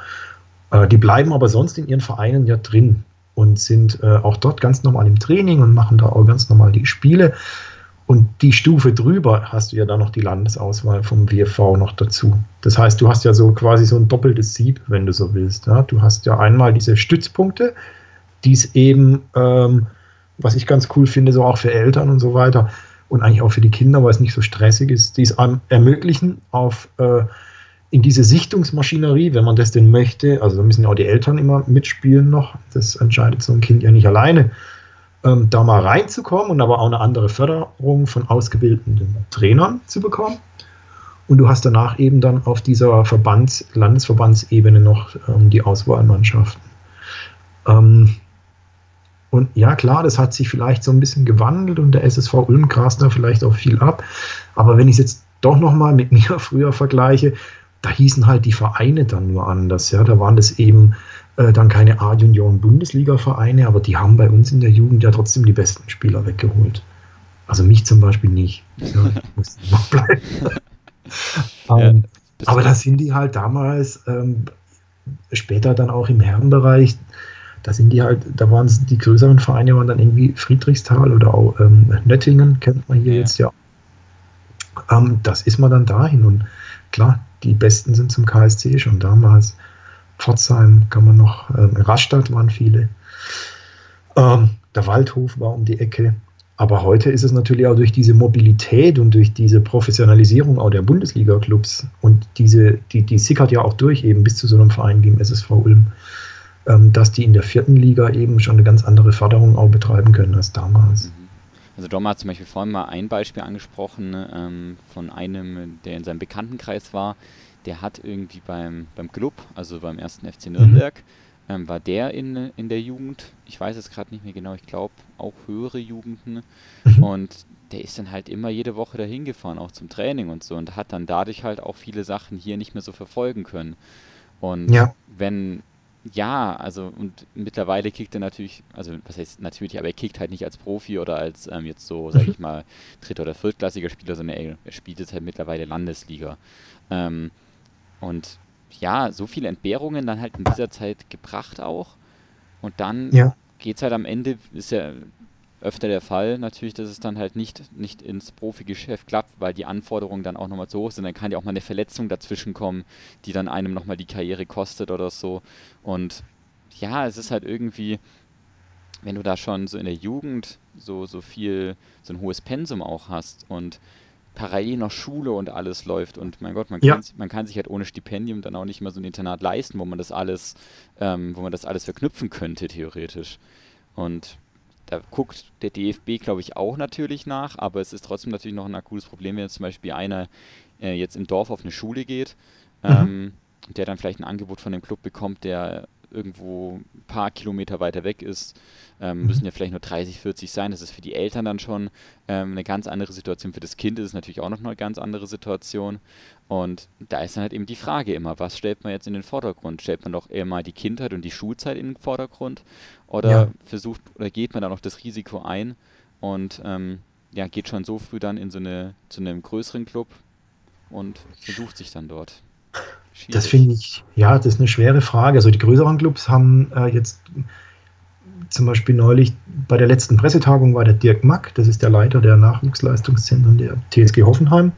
Äh, die bleiben aber sonst in ihren Vereinen ja drin und sind äh, auch dort ganz normal im Training und machen da auch ganz normal die Spiele. Und die Stufe drüber hast du ja dann noch die Landesauswahl vom WFV noch dazu. Das heißt, du hast ja so quasi so ein doppeltes Sieb, wenn du so willst. Ja? Du hast ja einmal diese Stützpunkte, die es eben ähm, was ich ganz cool finde, so auch für Eltern und so weiter und eigentlich auch für die Kinder, weil es nicht so stressig ist, die es ermöglichen, auf äh, in diese Sichtungsmaschinerie, wenn man das denn möchte, also da müssen ja auch die Eltern immer mitspielen noch, das entscheidet so ein Kind ja nicht alleine, ähm, da mal reinzukommen und aber auch eine andere Förderung von ausgebildeten Trainern zu bekommen. Und du hast danach eben dann auf dieser Verbands-, Landesverbandsebene noch ähm, die Auswahlmannschaften. Ähm, und ja, klar, das hat sich vielleicht so ein bisschen gewandelt und der SSV Ulm grast da vielleicht auch viel ab. Aber wenn ich es jetzt doch nochmal mit *laughs* mir früher vergleiche, da hießen halt die Vereine dann nur anders. Ja, da waren das eben äh, dann keine A-Junioren-Bundesliga-Vereine, aber die haben bei uns in der Jugend ja trotzdem die besten Spieler weggeholt. Also mich zum Beispiel nicht. Ja, *laughs* ich muss noch bleiben. ähm, ja, aber da sind die halt damals, ähm, später dann auch im Herrenbereich, da sind die halt, da waren die größeren Vereine waren dann irgendwie Friedrichsthal oder auch ähm, Nöttingen, kennt man hier ja. jetzt ja. Ähm, das ist man dann dahin und klar, die Besten sind zum KSC schon damals. Pforzheim kann man noch, ähm, Rastatt waren viele. Ähm, der Waldhof war um die Ecke. Aber heute ist es natürlich auch durch diese Mobilität und durch diese Professionalisierung auch der Bundesliga-Clubs und diese, die, die sickert ja auch durch, eben bis zu so einem Verein wie dem SSV Ulm dass die in der vierten Liga eben schon eine ganz andere Förderung auch betreiben können als damals. Mhm. Also Dom hat zum Beispiel vorhin mal ein Beispiel angesprochen ähm, von einem, der in seinem Bekanntenkreis war. Der hat irgendwie beim, beim Club, also beim ersten FC Nürnberg, mhm. ähm, war der in, in der Jugend. Ich weiß es gerade nicht mehr genau, ich glaube auch höhere Jugenden. Mhm. Und der ist dann halt immer jede Woche dahin gefahren, auch zum Training und so, und hat dann dadurch halt auch viele Sachen hier nicht mehr so verfolgen können. Und ja. wenn ja, also und mittlerweile kickt er natürlich, also was heißt natürlich, aber er kickt halt nicht als Profi oder als ähm, jetzt so, sag ich *laughs* mal, dritter oder viertklassiger Spieler, sondern er, er spielt jetzt halt mittlerweile Landesliga. Ähm, und ja, so viele Entbehrungen dann halt in dieser Zeit gebracht auch. Und dann ja. geht es halt am Ende, ist ja öfter der Fall natürlich, dass es dann halt nicht, nicht ins Profigeschäft klappt, weil die Anforderungen dann auch nochmal zu hoch sind. Dann kann ja auch mal eine Verletzung dazwischen kommen, die dann einem nochmal die Karriere kostet oder so. Und ja, es ist halt irgendwie, wenn du da schon so in der Jugend so, so viel, so ein hohes Pensum auch hast und parallel noch Schule und alles läuft und mein Gott, man, ja. kann, man kann sich halt ohne Stipendium dann auch nicht mehr so ein Internat leisten, wo man das alles, ähm, wo man das alles verknüpfen könnte, theoretisch. Und da guckt der DFB, glaube ich, auch natürlich nach, aber es ist trotzdem natürlich noch ein akutes Problem, wenn jetzt zum Beispiel einer äh, jetzt im Dorf auf eine Schule geht, mhm. ähm, der dann vielleicht ein Angebot von dem Club bekommt, der irgendwo ein paar Kilometer weiter weg ist, ähm, mhm. müssen ja vielleicht nur 30, 40 sein. Das ist für die Eltern dann schon ähm, eine ganz andere Situation. Für das Kind ist es natürlich auch noch eine ganz andere Situation. Und da ist dann halt eben die Frage immer, was stellt man jetzt in den Vordergrund? Stellt man doch eher mal die Kindheit und die Schulzeit in den Vordergrund? Oder ja. versucht oder geht man da noch das Risiko ein und ähm, ja, geht schon so früh dann in so eine zu einem größeren Club und versucht sich dann dort? Schwierig. Das finde ich, ja, das ist eine schwere Frage. Also die größeren Clubs haben äh, jetzt zum Beispiel neulich bei der letzten Pressetagung war der Dirk Mack, das ist der Leiter der Nachwuchsleistungszentren der TSG Hoffenheim.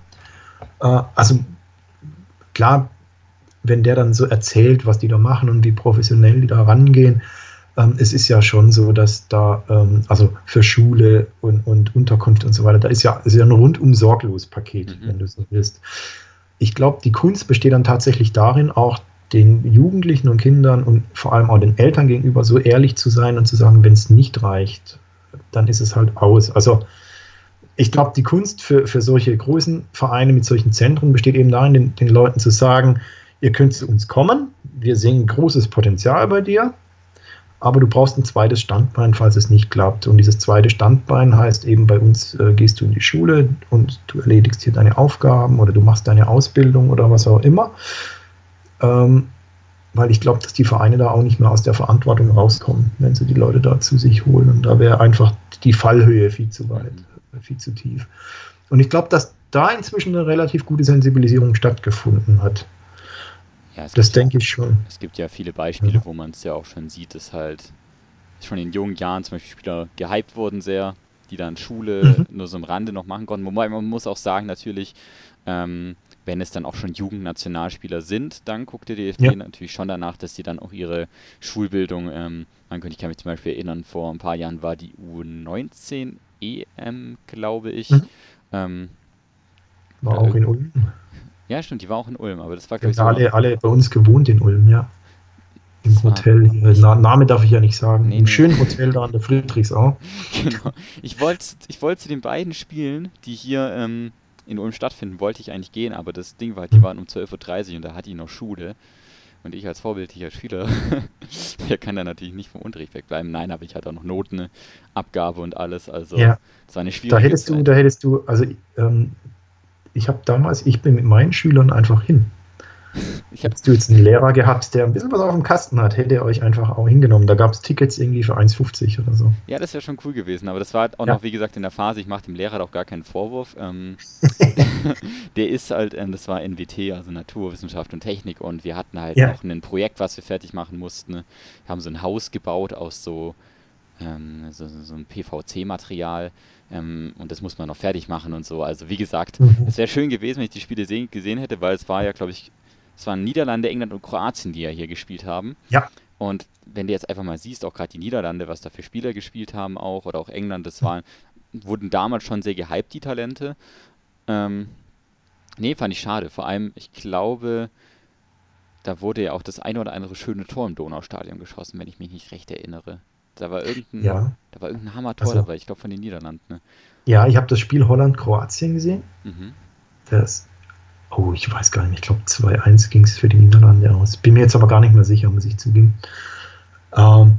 Äh, also klar, wenn der dann so erzählt, was die da machen und wie professionell die da rangehen, ähm, es ist ja schon so, dass da, ähm, also für Schule und, und Unterkunft und so weiter, da ist ja, ist ja ein rundum sorglos Paket, mhm. wenn du so willst ich glaube, die Kunst besteht dann tatsächlich darin, auch den Jugendlichen und Kindern und vor allem auch den Eltern gegenüber so ehrlich zu sein und zu sagen, wenn es nicht reicht, dann ist es halt aus. Also ich glaube, die Kunst für, für solche großen Vereine mit solchen Zentren besteht eben darin, den, den Leuten zu sagen, ihr könnt zu uns kommen, wir sehen großes Potenzial bei dir, aber du brauchst ein zweites Standbein, falls es nicht klappt. Und dieses zweite Standbein heißt eben bei uns, äh, gehst du in die Schule und du erledigst hier deine Aufgaben oder du machst deine Ausbildung oder was auch immer. Ähm, weil ich glaube, dass die Vereine da auch nicht mehr aus der Verantwortung rauskommen, wenn sie die Leute da zu sich holen. Und da wäre einfach die Fallhöhe viel zu weit, äh, viel zu tief. Und ich glaube, dass da inzwischen eine relativ gute Sensibilisierung stattgefunden hat. Ja, das denke ich schon. Es gibt ja viele Beispiele, ja. wo man es ja auch schon sieht, dass halt schon in jungen Jahren zum Beispiel Spieler gehypt wurden sehr, die dann Schule mhm. nur so am Rande noch machen konnten. Wobei man muss auch sagen, natürlich, ähm, wenn es dann auch schon Jugendnationalspieler sind, dann guckt der DFB ja. natürlich schon danach, dass sie dann auch ihre Schulbildung, ähm, man könnte, ich kann mich zum Beispiel erinnern, vor ein paar Jahren war die U19 EM, glaube ich. Mhm. Ähm, war auch in Ulm. Ja, stimmt, die war auch in Ulm, aber das war, glaube ich, so alle, alle bei uns gewohnt in Ulm, ja. Im das Hotel. Na, Name darf ich ja nicht sagen. Nee, Im nee. schönen Hotel da an der Friedrichsau. *laughs* Genau. Ich wollte ich wollt zu den beiden Spielen, die hier ähm, in Ulm stattfinden, wollte ich eigentlich gehen, aber das Ding war, die waren um 12.30 Uhr und da hatte ich noch Schule. Und ich als vorbildlicher Schüler, *laughs* der kann da natürlich nicht vom Unterricht wegbleiben. Nein, aber ich hatte auch noch Noten, Abgabe und alles. Also ja. das war eine schwierige da hättest Zeit. du, Da hättest du, also ähm, ich habe damals, ich bin mit meinen Schülern einfach hin. Ich Hättest du jetzt einen Lehrer gehabt, der ein bisschen was auf dem Kasten hat, hätte er euch einfach auch hingenommen. Da gab es Tickets irgendwie für 1,50 oder so. Ja, das wäre schon cool gewesen, aber das war auch ja. noch, wie gesagt, in der Phase, ich mache dem Lehrer auch gar keinen Vorwurf. Ähm, *laughs* der ist halt, ähm, das war NWT, also Naturwissenschaft und Technik und wir hatten halt ja. noch ein Projekt, was wir fertig machen mussten. Wir haben so ein Haus gebaut aus so, ähm, so, so ein PVC-Material ähm, und das muss man noch fertig machen und so. Also wie gesagt, mhm. es wäre schön gewesen, wenn ich die Spiele sehen, gesehen hätte, weil es war ja, glaube ich, es waren Niederlande, England und Kroatien, die ja hier gespielt haben. Ja. Und wenn du jetzt einfach mal siehst, auch gerade die Niederlande, was da für Spieler gespielt haben auch, oder auch England, das waren, wurden damals schon sehr gehypt, die Talente. Ähm, nee, fand ich schade. Vor allem, ich glaube, da wurde ja auch das eine oder andere schöne Tor im Donaustadion geschossen, wenn ich mich nicht recht erinnere. Da war irgendein, ja. da war irgendein Hammer-Tor also, dabei, ich glaube von den Niederlanden. Ne? Ja, ich habe das Spiel Holland-Kroatien gesehen. Mhm. Das, oh, ich weiß gar nicht, ich glaube 2-1 ging es für die Niederlande aus. Bin mir jetzt aber gar nicht mehr sicher, muss ich zugeben. Ähm,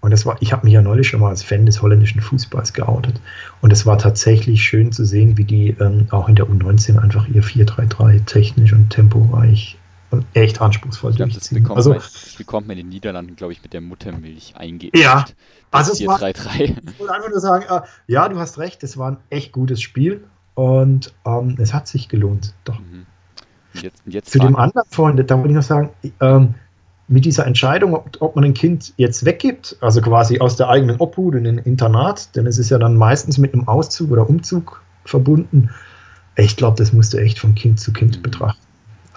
und das war, ich habe mich ja neulich schon mal als Fan des holländischen Fußballs geoutet. Und es war tatsächlich schön zu sehen, wie die ähm, auch in der U19 einfach ihr 4-3-3 technisch und temporeich und echt anspruchsvoll ich glaub, durchziehen. Das bekommt, also, man, das bekommt man in den Niederlanden, glaube ich, mit der Muttermilch eingeimpft. Ja, also es 4, war, 3, 3. ich wollte einfach nur sagen, äh, ja, du hast recht, es war ein echt gutes Spiel und ähm, es hat sich gelohnt. Doch. Mhm. Jetzt, jetzt Zu dem anderen Freund, da wollte ich noch sagen, ähm, mit dieser Entscheidung, ob, ob, man ein Kind jetzt weggibt, also quasi aus der eigenen Obhut in ein Internat, denn es ist ja dann meistens mit einem Auszug oder Umzug verbunden. Ich glaube, das musst du echt von Kind zu Kind mhm. betrachten.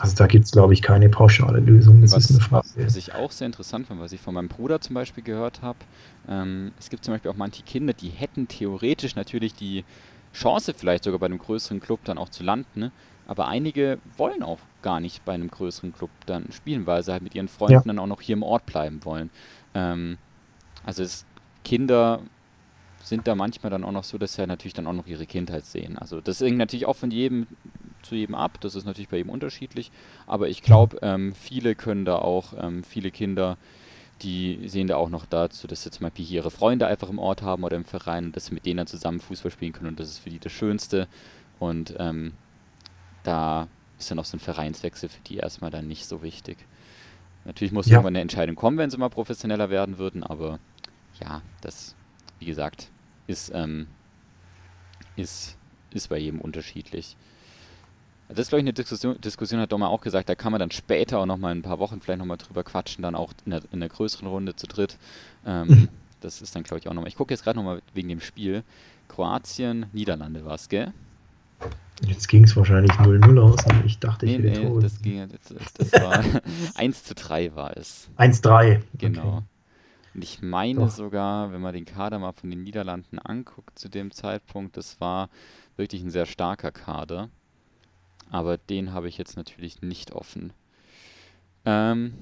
Also da gibt es, glaube ich, keine pauschale Lösung. Das was, ist eine Frage. Was ich auch sehr interessant fand, was ich von meinem Bruder zum Beispiel gehört habe, ähm, es gibt zum Beispiel auch manche Kinder, die hätten theoretisch natürlich die Chance, vielleicht sogar bei einem größeren Club dann auch zu landen, ne? aber einige wollen auch gar nicht bei einem größeren Club dann spielen, weil sie halt mit ihren Freunden ja. dann auch noch hier im Ort bleiben wollen. Ähm, also es, Kinder sind da manchmal dann auch noch so, dass sie halt natürlich dann auch noch ihre Kindheit sehen. Also das hängt natürlich auch von jedem zu jedem ab. Das ist natürlich bei jedem unterschiedlich. Aber ich glaube, ähm, viele können da auch, ähm, viele Kinder, die sehen da auch noch dazu, dass sie zum Beispiel hier ihre Freunde einfach im Ort haben oder im Verein und dass sie mit denen dann zusammen Fußball spielen können. Und das ist für die das Schönste. Und ähm, da ist dann auch so ein Vereinswechsel für die erstmal dann nicht so wichtig. Natürlich muss ja. irgendwann eine Entscheidung kommen, wenn sie mal professioneller werden würden, aber ja, das, wie gesagt, ist, ähm, ist, ist bei jedem unterschiedlich. Das ist, glaube ich, eine Diskussion, Diskussion hat Doma auch gesagt, da kann man dann später auch nochmal in ein paar Wochen vielleicht nochmal drüber quatschen, dann auch in der, in der größeren Runde zu dritt. Ähm, mhm. Das ist dann, glaube ich, auch nochmal. Ich gucke jetzt gerade nochmal wegen dem Spiel. Kroatien, Niederlande war es, gell? Jetzt ging es wahrscheinlich 0-0 aus, aber ich dachte, nee, ich hätte nee, das, ging, das, das war *laughs* 1 zu 3 war es. 1-3. Genau. Okay. Und ich meine Doch. sogar, wenn man den Kader mal von den Niederlanden anguckt zu dem Zeitpunkt, das war wirklich ein sehr starker Kader. Aber den habe ich jetzt natürlich nicht offen. Ähm,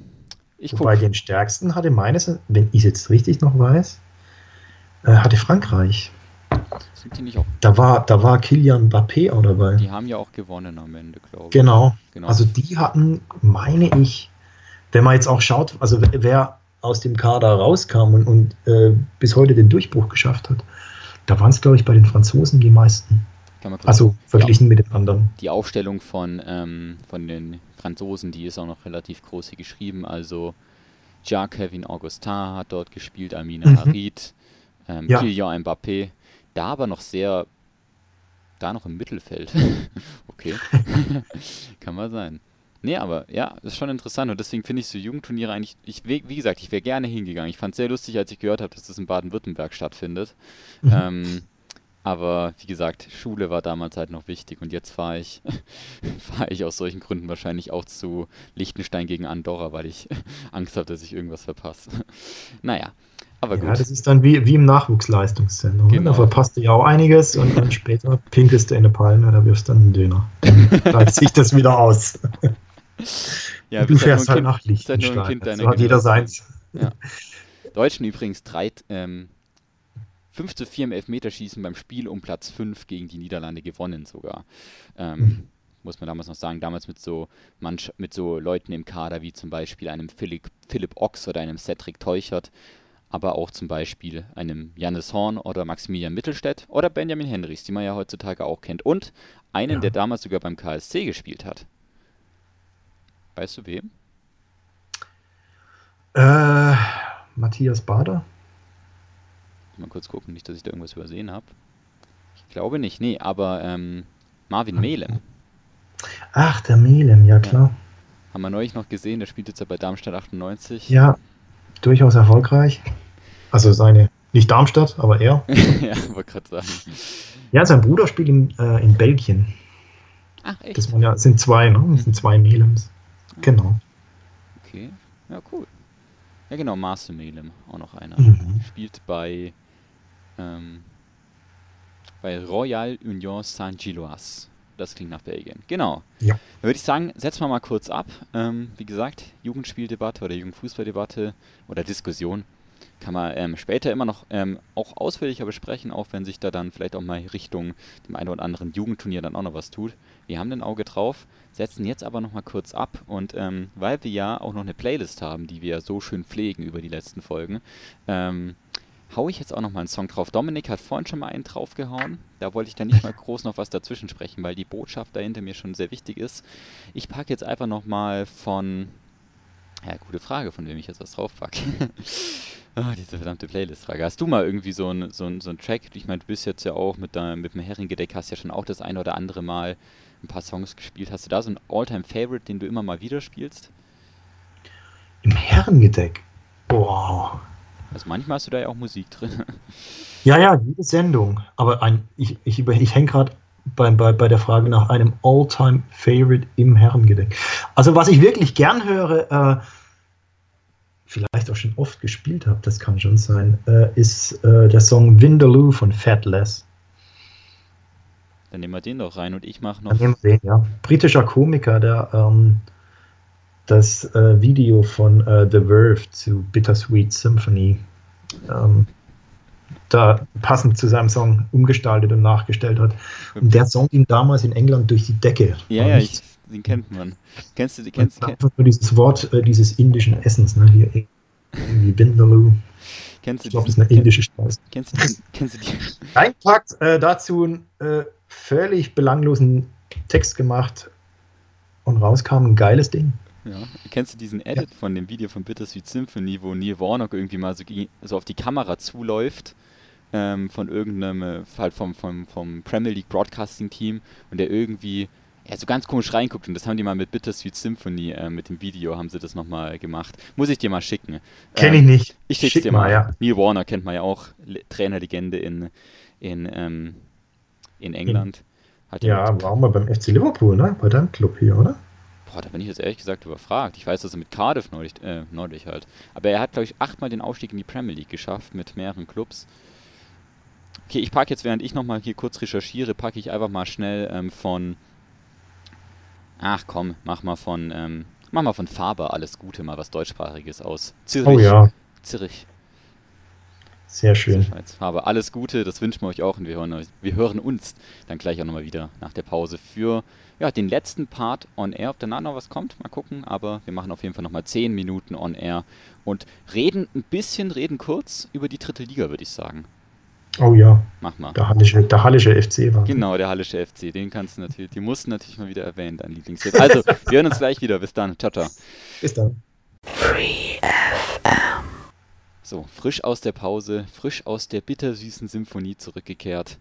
ich Wobei guck. den stärksten hatte meines, wenn ich es jetzt richtig noch weiß, äh, hatte Frankreich. Sind die nicht auch? Da war, da war Kilian Mbappé auch dabei. Die haben ja auch gewonnen am Ende, glaube ich. Genau. genau. Also die hatten, meine ich, wenn man jetzt auch schaut, also wer aus dem Kader rauskam und, und äh, bis heute den Durchbruch geschafft hat, da waren es, glaube ich, bei den Franzosen die meisten. Also verglichen mit den anderen. Die Aufstellung von, ähm, von den Franzosen, die ist auch noch relativ groß hier geschrieben. Also Jacques-Kevin Augustin hat dort gespielt, Amina mhm. Harid, ähm, ja. Kylian Mbappé. Da aber noch sehr, da noch im Mittelfeld. *laughs* okay, *laughs* kann mal sein. Nee, aber ja, das ist schon interessant und deswegen finde ich so Jugendturniere eigentlich, ich, wie gesagt, ich wäre gerne hingegangen. Ich fand es sehr lustig, als ich gehört habe, dass das in Baden-Württemberg stattfindet. Mhm. Ähm, aber wie gesagt, Schule war damals halt noch wichtig und jetzt fahre ich, *laughs* fahre ich aus solchen Gründen wahrscheinlich auch zu Liechtenstein gegen Andorra, weil ich *laughs* Angst habe, dass ich irgendwas verpasse. *laughs* naja, aber gut. Ja, das ist dann wie, wie im Nachwuchsleistungszentrum. Genau. Da verpasst du ja auch einiges und dann später pinkelst du in eine Palme oder wirfst dann einen Döner. Dann gleicht sich das wieder aus. Ja, du fährst halt, halt nach Liechtenstein. So hat jeder seins. Ja. *laughs* Deutschen übrigens drei, ähm, 5 zu 4 im Elfmeterschießen beim Spiel um Platz 5 gegen die Niederlande gewonnen sogar. Ähm, mhm. Muss man damals noch sagen, damals mit so, Manch mit so Leuten im Kader wie zum Beispiel einem Philipp, Philipp Ochs oder einem Cedric Teuchert, aber auch zum Beispiel einem Jannis Horn oder Maximilian Mittelstädt oder Benjamin Henrichs, die man ja heutzutage auch kennt. Und einen, ja. der damals sogar beim KSC gespielt hat. Weißt du wem? Äh, Matthias Bader mal kurz gucken, nicht, dass ich da irgendwas übersehen habe. Ich glaube nicht, nee, aber ähm, Marvin hm. Melem. Ach, der Melem, ja klar. Ja. Haben wir neulich noch gesehen, der spielt jetzt ja bei Darmstadt 98. Ja, durchaus erfolgreich. Also seine, nicht Darmstadt, aber er. *laughs* ja, wollte gerade sagen. Ja, sein Bruder spielt in, äh, in Belgien. Ach, echt? Das ja, sind zwei, ne? Das sind zwei Melems. Genau. Okay, ja, cool. Ja, genau, Marcel Melem, auch noch einer. Mhm. Spielt bei ähm, bei Royal Union Saint-Gilloise. Das klingt nach Belgien. Genau. Ja. Dann würde ich sagen, setzen wir mal kurz ab. Ähm, wie gesagt, Jugendspieldebatte oder Jugendfußballdebatte oder Diskussion. kann man ähm, später immer noch ähm, auch ausführlicher besprechen, auch wenn sich da dann vielleicht auch mal Richtung dem einen oder anderen Jugendturnier dann auch noch was tut. Wir haben ein Auge drauf, setzen jetzt aber noch mal kurz ab und ähm, weil wir ja auch noch eine Playlist haben, die wir so schön pflegen über die letzten Folgen, ähm, hau ich jetzt auch noch mal einen Song drauf. Dominik hat vorhin schon mal einen draufgehauen. Da wollte ich dann nicht mal *laughs* groß noch was dazwischen sprechen, weil die Botschaft dahinter mir schon sehr wichtig ist. Ich packe jetzt einfach noch mal von ja, gute Frage, von wem ich jetzt was draufpacke. oh, *laughs* diese verdammte Playlist-Frage. Hast du mal irgendwie so einen so so ein Track? Ich meine, du bist jetzt ja auch mit, deinem, mit dem Herringedeck, hast ja schon auch das eine oder andere Mal ein paar Songs gespielt. Hast du da so einen All-Time-Favorite, den du immer mal wieder spielst? Im Herrengedeck? Boah. Also manchmal hast du da ja auch Musik drin. *laughs* ja, ja, jede Sendung. Aber ein, ich, ich, ich hänge gerade bei, bei, bei der Frage nach einem All-Time-Favorite im Herrengedeck. Also was ich wirklich gern höre, äh, vielleicht auch schon oft gespielt habe, das kann schon sein, äh, ist äh, der Song Vindaloo von Fatless. Dann nehmen wir den doch rein und ich mache noch. Dann den, ja. Britischer Komiker, der ähm, das äh, Video von äh, The Verve zu Bittersweet Symphony ähm, da passend zu seinem Song umgestaltet und nachgestellt hat. Und der Song ging damals in England durch die Decke. Ja, ja, ich, den kennt man. Kennst du, kennst, kennst Einfach nur dieses Wort äh, dieses indischen Essens, ne? Hier irgendwie Bindaloo. Kennst du ich glaube, das ist eine indische Speise. Kennst du, kennst du die? Reinpackt äh, dazu äh, völlig belanglosen Text gemacht und rauskam ein geiles Ding. Ja. Kennst du diesen Edit ja. von dem Video von Bittersweet Symphony, wo Neil Warnock irgendwie mal so, so auf die Kamera zuläuft ähm, von irgendeinem, äh, halt vom, vom, vom Premier League Broadcasting Team und der irgendwie ja, so ganz komisch reinguckt und das haben die mal mit Bittersweet Symphony, äh, mit dem Video haben sie das nochmal gemacht. Muss ich dir mal schicken. Kenn ich ähm, nicht. Ich schick's Schick dir mal. Ja. Neil Warner kennt man ja auch, Le Trainerlegende in, in, ähm, in England. Hat ja, war auch mal beim FC Liverpool, ne? Bei deinem Club hier, oder? Boah, da bin ich jetzt ehrlich gesagt überfragt. Ich weiß, dass er mit Cardiff neulich, äh, neulich halt. Aber er hat, glaube ich, achtmal den Aufstieg in die Premier League geschafft mit mehreren Clubs. Okay, ich packe jetzt, während ich nochmal hier kurz recherchiere, packe ich einfach mal schnell ähm, von. Ach komm, mach mal von. Ähm, mach mal von Faber alles Gute, mal was deutschsprachiges aus. Zürich. Oh ja. Zürich. Sehr schön. Aber alles Gute, das wünschen wir euch auch und wir hören, wir hören uns dann gleich auch nochmal wieder nach der Pause für ja, den letzten Part on air. Ob danach noch was kommt, mal gucken. Aber wir machen auf jeden Fall nochmal 10 Minuten on air und reden ein bisschen, reden kurz über die dritte Liga, würde ich sagen. Oh ja. Mach mal. Der Hallische, der Hallische FC war. Genau, der Hallische FC. Den kannst du natürlich, die mussten natürlich mal wieder erwähnen, dein Lieblingstipp. Also, wir hören uns gleich wieder. Bis dann. Ciao, ciao. Bis dann. Free FM. So, frisch aus der Pause, frisch aus der bittersüßen Symphonie zurückgekehrt.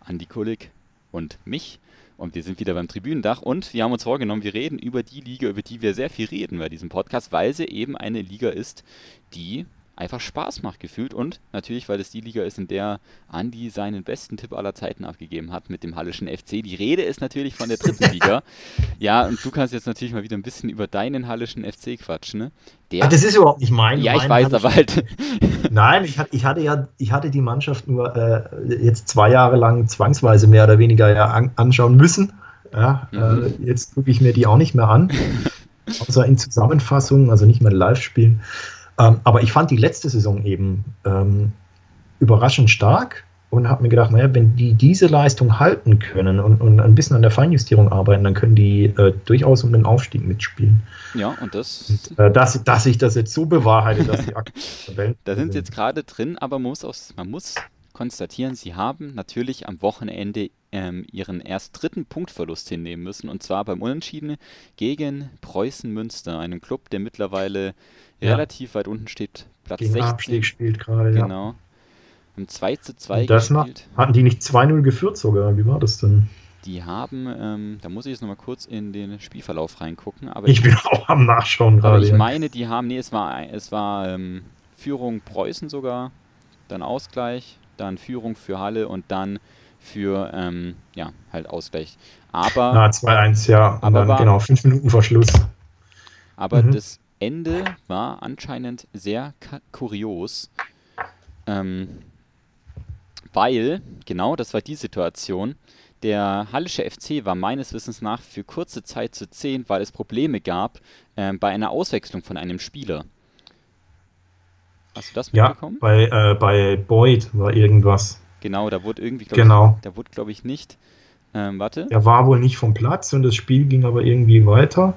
Andi Kulik und mich. Und wir sind wieder beim Tribünendach und wir haben uns vorgenommen, wir reden über die Liga, über die wir sehr viel reden bei diesem Podcast, weil sie eben eine Liga ist, die einfach Spaß macht gefühlt und natürlich, weil es die Liga ist, in der Andi seinen besten Tipp aller Zeiten abgegeben hat mit dem Hallischen FC. Die Rede ist natürlich von der dritten Liga. *laughs* Ja, und du kannst jetzt natürlich mal wieder ein bisschen über deinen Hallischen FC quatschen. Ne? Der, Ach, das ist überhaupt nicht mein. Ja, ich weiß, aber halt. *laughs* Nein, ich hatte, ich hatte ja, ich hatte die Mannschaft nur äh, jetzt zwei Jahre lang zwangsweise mehr oder weniger ja an, anschauen müssen. Ja, mhm. äh, jetzt gucke ich mir die auch nicht mehr an. *laughs* Außer in Zusammenfassungen, also nicht mehr live spielen. Ähm, aber ich fand die letzte Saison eben ähm, überraschend stark und habe mir gedacht, naja, wenn die diese Leistung halten können und, und ein bisschen an der Feinjustierung arbeiten, dann können die äh, durchaus um den Aufstieg mitspielen. Ja, und das. Und, äh, dass, dass sich das jetzt so bewahrheitet, dass die *laughs* aktuell. da sind sie jetzt gerade drin, aber man muss, auch, man muss konstatieren, sie haben natürlich am Wochenende ähm, ihren erst dritten Punktverlust hinnehmen müssen, und zwar beim Unentschieden gegen Preußen Münster, einem Club, der mittlerweile ja. relativ weit unten steht, Platz Gegen 16. Abstieg spielt gerade, ja. Genau. Haben 2 zu 2 das gespielt. hatten die nicht 2-0 geführt sogar? Wie war das denn? Die haben, ähm, da muss ich jetzt nochmal kurz in den Spielverlauf reingucken. Aber ich bin auch am Nachschauen gerade. Aber ich meine, die haben, nee, es war, es war ähm, Führung Preußen sogar, dann Ausgleich, dann Führung für Halle und dann für, ähm, ja, halt Ausgleich. Aber. Na, 2-1, ja. Aber dann, war, genau, 5 Minuten vor Schluss. Aber mhm. das Ende war anscheinend sehr kurios, ähm, weil, genau, das war die Situation, der Hallische FC war meines Wissens nach für kurze Zeit zu 10, weil es Probleme gab äh, bei einer Auswechslung von einem Spieler. Hast du das Ja, mitbekommen? bei, äh, bei Boyd war irgendwas. Genau, da wurde irgendwie, glaub Genau. ich, da wurde, glaube ich, nicht. Ähm, warte. Der war wohl nicht vom Platz und das Spiel ging aber irgendwie weiter.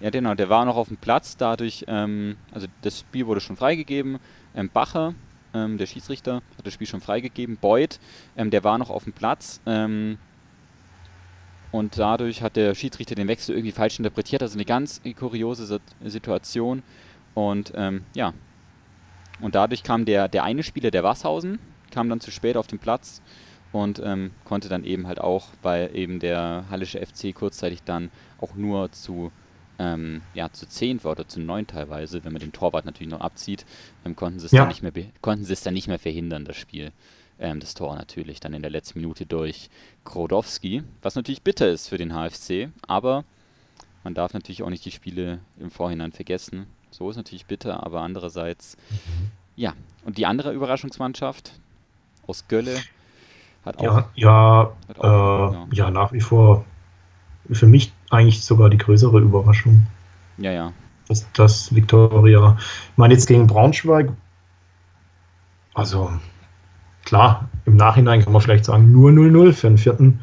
Ja, genau, der war noch auf dem Platz, dadurch, ähm, also das Spiel wurde schon freigegeben. Ähm, Bacher, ähm, der Schiedsrichter, hat das Spiel schon freigegeben. Boyd, ähm, der war noch auf dem Platz. Ähm, und dadurch hat der Schiedsrichter den Wechsel irgendwie falsch interpretiert. Also eine ganz kuriose Sit- Situation. Und ähm, ja. Und dadurch kam der, der eine Spieler, der Wasshausen, kam dann zu spät auf den Platz und ähm, konnte dann eben halt auch, weil eben der Hallische FC kurzzeitig dann auch nur zu ähm, ja, zu 10 war oder zu 9 teilweise, wenn man den Torwart natürlich noch abzieht, ähm, konnten sie es Ja. dann nicht mehr konnten sie es dann nicht mehr verhindern, das Spiel. Ähm, das Tor natürlich dann in der letzten Minute durch Krodowski, was natürlich bitter ist für den HFC, aber man darf natürlich auch nicht die Spiele im Vorhinein vergessen. So ist natürlich bitter, aber andererseits, ja. Und die andere Überraschungsmannschaft aus Gölle hat auch, Ja, ja, hat äh, auch ja. ja, nach wie vor für mich eigentlich sogar die größere Überraschung, ja, ja, dass, dass Viktoria, ich meine jetzt gegen Braunschweig, also klar, im Nachhinein kann man vielleicht sagen nur 0-0 für den vierten,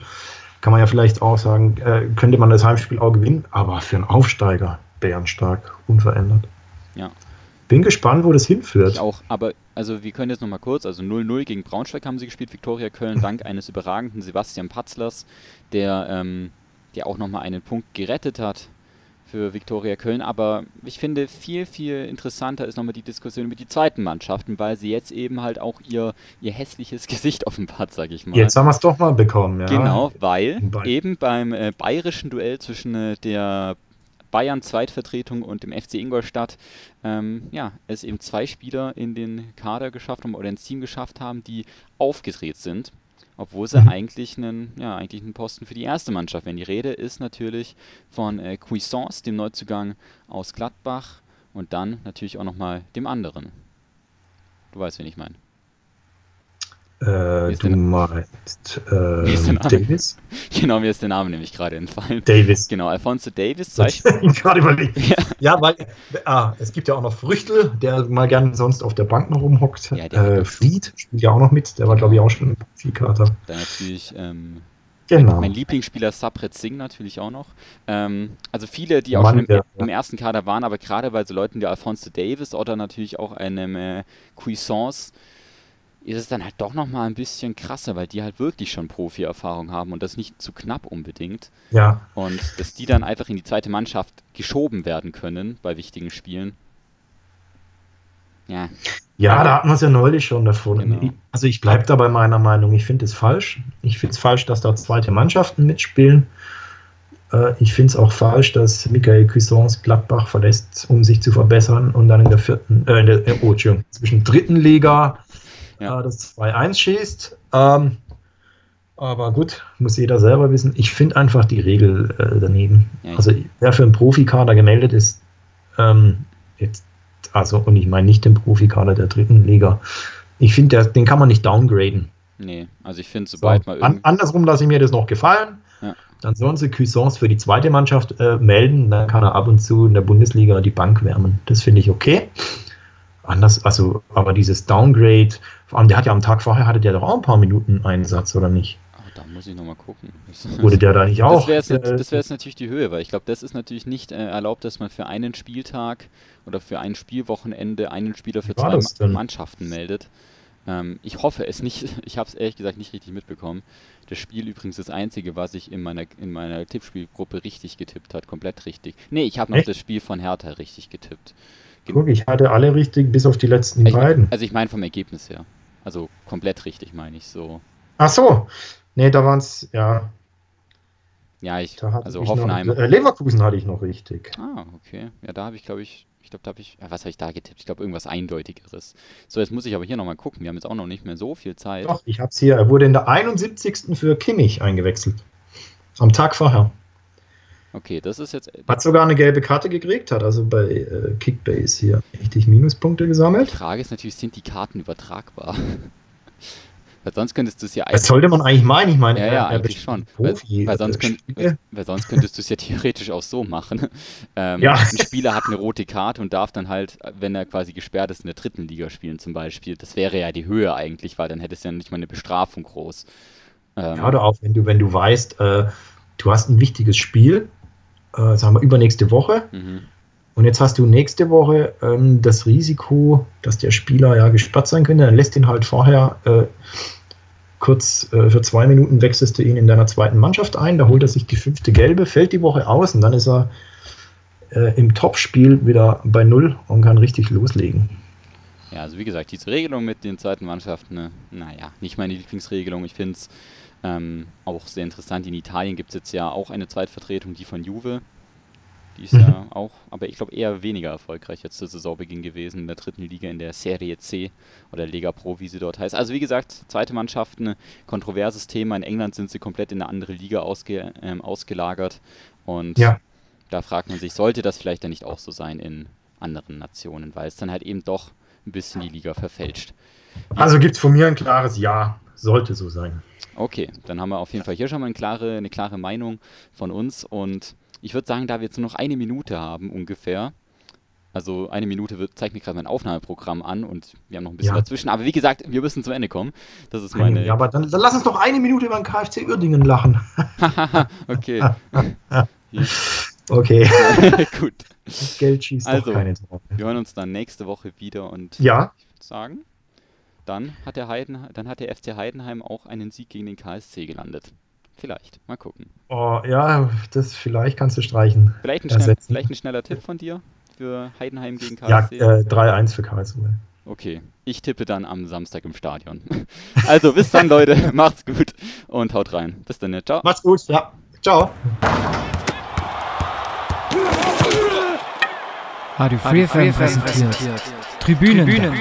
kann man ja vielleicht auch sagen, äh, könnte man das Heimspiel auch gewinnen, aber für einen Aufsteiger bärenstark, unverändert. Ja. Bin gespannt, wo das hinführt. Ich auch, aber also wir können jetzt nochmal kurz, also 0-0 gegen Braunschweig haben sie gespielt, Viktoria Köln, *laughs* dank eines überragenden Sebastian Patzlers, der, ähm, der auch nochmal einen Punkt gerettet hat für Viktoria Köln. Aber ich finde, viel, viel interessanter ist nochmal die Diskussion über die zweiten Mannschaften, weil sie jetzt eben halt auch ihr, ihr hässliches *laughs* Gesicht offenbart, sag ich mal. Jetzt haben wir es doch mal bekommen, ja. Genau, weil eben beim äh, bayerischen Duell zwischen äh, der Bayern-Zweitvertretung und dem FC Ingolstadt ähm, ja, es eben zwei Spieler in den Kader geschafft haben oder ins Team geschafft haben, die aufgedreht sind, obwohl sie Mhm. eigentlich einen, ja, eigentlich einen Posten für die erste Mannschaft wären. Die Rede ist natürlich von äh, Cuisance, dem Neuzugang aus Gladbach und dann natürlich auch nochmal dem anderen. Du weißt, wen ich meine. Äh, du meinst äh? Davis? *laughs* Genau, mir ist der Name nämlich gerade entfallen. Davis. Genau, Alfonso Davis, zwei Ich *laughs* gerade überlegt. Ja. Ja, weil ah, es gibt ja auch noch Früchtel, der mal gern sonst auf der Bank noch rumhockt. Ja, äh, Fried spielt ja auch noch mit, der war glaube ich auch schon ein Profikater. Dann natürlich ähm, Genau. mein Lieblingsspieler Sapret Singh natürlich auch noch. Ähm, also viele, die auch Mann, schon im, der- im ersten Kader waren, aber gerade bei so Leuten wie Alphonso Davis oder natürlich auch einem äh, Cuisance ist es dann halt doch nochmal ein bisschen krasser, weil die halt wirklich schon Profi-Erfahrung haben und das nicht zu knapp unbedingt. Ja, Und dass die dann einfach in die zweite Mannschaft geschoben werden können bei wichtigen Spielen. Ja, ja, da hatten wir es ja neulich schon davon. Genau. Also ich bleibe da bei meiner Meinung. Ich finde es falsch. Ich finde es falsch, dass da zweite Mannschaften mitspielen. Äh, ich finde es auch falsch, dass Michael Cuisance Gladbach verlässt, um sich zu verbessern und dann in der vierten, äh, in der, äh, oh, Entschuldigung, zwischen dritten Liga Ja. äh, das 2-1 schießt. Ähm, aber gut, muss jeder selber wissen. Ich finde einfach die Regel äh, daneben. Ja, also wer für einen Profikader gemeldet ist, ähm, jetzt, also und ich meine nicht den Profikader der dritten Liga. Ich finde, den kann man nicht downgraden. nee, also ich finde, So, sobald mal an, andersrum lasse ich mir das noch gefallen. Ja. Dann sollen sie Cuisance für die zweite Mannschaft äh, melden. Dann kann er ab und zu in der Bundesliga die Bank wärmen. Das finde ich okay. Anders, also, aber dieses Downgrade, vor allem der hat ja am Tag vorher hatte der doch auch ein paar Minuten Einsatz, oder nicht? Oh, da muss ich nochmal gucken. *laughs* Wurde der da nicht auch? Das wäre jetzt, äh, das wär jetzt natürlich die Höhe, weil ich glaube, das ist natürlich nicht äh, erlaubt, dass man für einen Spieltag oder für ein Spielwochenende einen Spieler für zwei? Mannschaften meldet. Ähm, ich hoffe es nicht. *laughs* Ich habe es ehrlich gesagt nicht richtig mitbekommen. Das Spiel übrigens das einzige, was ich in meiner, in meiner Tippspielgruppe richtig getippt hat, komplett richtig. Nee, ich habe noch Echt? das Spiel von Hertha richtig getippt. Guck, ich hatte alle richtig, bis auf die letzten Ich beiden. also ich meine vom Ergebnis her. Also komplett richtig, meine ich so. Ach so. Nee, da waren es, ja, Ja, ich, also ich Hoffenheim. noch, äh, Leverkusen hatte ich noch richtig. Ah, okay. Ja, da habe ich, glaube ich, ich glaube, da habe ich, ja, was habe ich da getippt? Ich glaube, irgendwas Eindeutigeres. So, jetzt muss ich aber hier nochmal gucken. Wir haben jetzt auch noch nicht mehr so viel Zeit. Doch, ich hab's hier. Er wurde in der 71. für Kimmich eingewechselt. Am Tag vorher. Okay, das ist jetzt. Hat sogar eine gelbe Karte gekriegt, hat also bei äh, Kickbase hier richtig Minuspunkte Die gesammelt. Frage ist natürlich, sind die Karten übertragbar? *laughs* Weil sonst könntest du es ja Das sollte man eigentlich meinen. Ich meine, Ja, ja, er eigentlich schon. Profi. Weil, weil, sonst könnt, weil sonst könntest du es ja theoretisch auch so machen. *laughs* Ähm, Ja. Ein Spieler hat eine rote Karte und darf dann halt, wenn er quasi gesperrt ist, in der dritten Liga spielen zum Beispiel. Das wäre ja die Höhe eigentlich, weil dann hättest du ja nicht mal eine Bestrafung groß. Ähm, Ja, oder auch wenn du, wenn du weißt, äh, du hast ein wichtiges Spiel, äh, sagen wir übernächste Woche, mhm. und jetzt hast du nächste Woche ähm, das Risiko, dass der Spieler ja gesperrt sein könnte, dann lässt ihn halt vorher äh, kurz äh, für zwei Minuten wechselst du ihn in deiner zweiten Mannschaft ein, da holt er sich die fünfte Gelbe, fällt die Woche aus und dann ist er äh, im Topspiel wieder bei Null und kann richtig loslegen. Ja, also wie gesagt, diese Regelung mit den zweiten Mannschaften, ne, naja, nicht meine Lieblingsregelung. Ich finde es ähm, auch sehr interessant. In Italien gibt es jetzt ja auch eine Zweitvertretung, die von Juve. Die ist ja auch, aber ich glaube eher weniger erfolgreich jetzt zu Saisonbeginn gewesen in der dritten Liga in der Serie C oder Lega Pro, wie sie dort heißt. Also wie gesagt, zweite Mannschaften, ein kontroverses Thema. In England sind sie komplett in eine andere Liga ausge, ähm, ausgelagert. Und Ja. da fragt man sich, sollte das vielleicht dann nicht auch so sein in anderen Nationen, weil es dann halt eben doch ein bisschen die Liga verfälscht. Also gibt es von mir ein klares Ja, sollte so sein. Okay, dann haben wir auf jeden Fall hier schon mal eine klare, eine klare Meinung von uns und ich würde sagen, da wir jetzt nur noch eine Minute haben ungefähr, also eine Minute wird, zeigt mir gerade mein Aufnahmeprogramm an und wir haben noch ein bisschen Ja. dazwischen, aber wie gesagt, wir müssen zum Ende kommen. Das ist meine. Ja, aber dann, dann lass uns doch eine Minute über den KfC Uerdingen lachen. *laughs* okay, *laughs* Okay, *laughs* gut. das Geld schießt Also. doch keine Tore. Wir hören uns dann nächste Woche wieder und Ja, ich würde sagen, dann hat der Heiden, dann hat der FC Heidenheim auch einen Sieg gegen den KSC gelandet. Vielleicht, mal gucken. oh, ja, das vielleicht kannst du streichen. Vielleicht ein, schnell, vielleicht ein schneller Tipp von dir für Heidenheim gegen Ja, KSC? äh, 3-1 für Karlsruhe. Okay, ich tippe dann am Samstag im Stadion. *laughs* Also bis dann, Leute. *laughs* Macht's gut und haut rein. Bis dann. Ciao. Macht's gut, ja. Ciao. Radio Free FM präsentiert. Tribünen.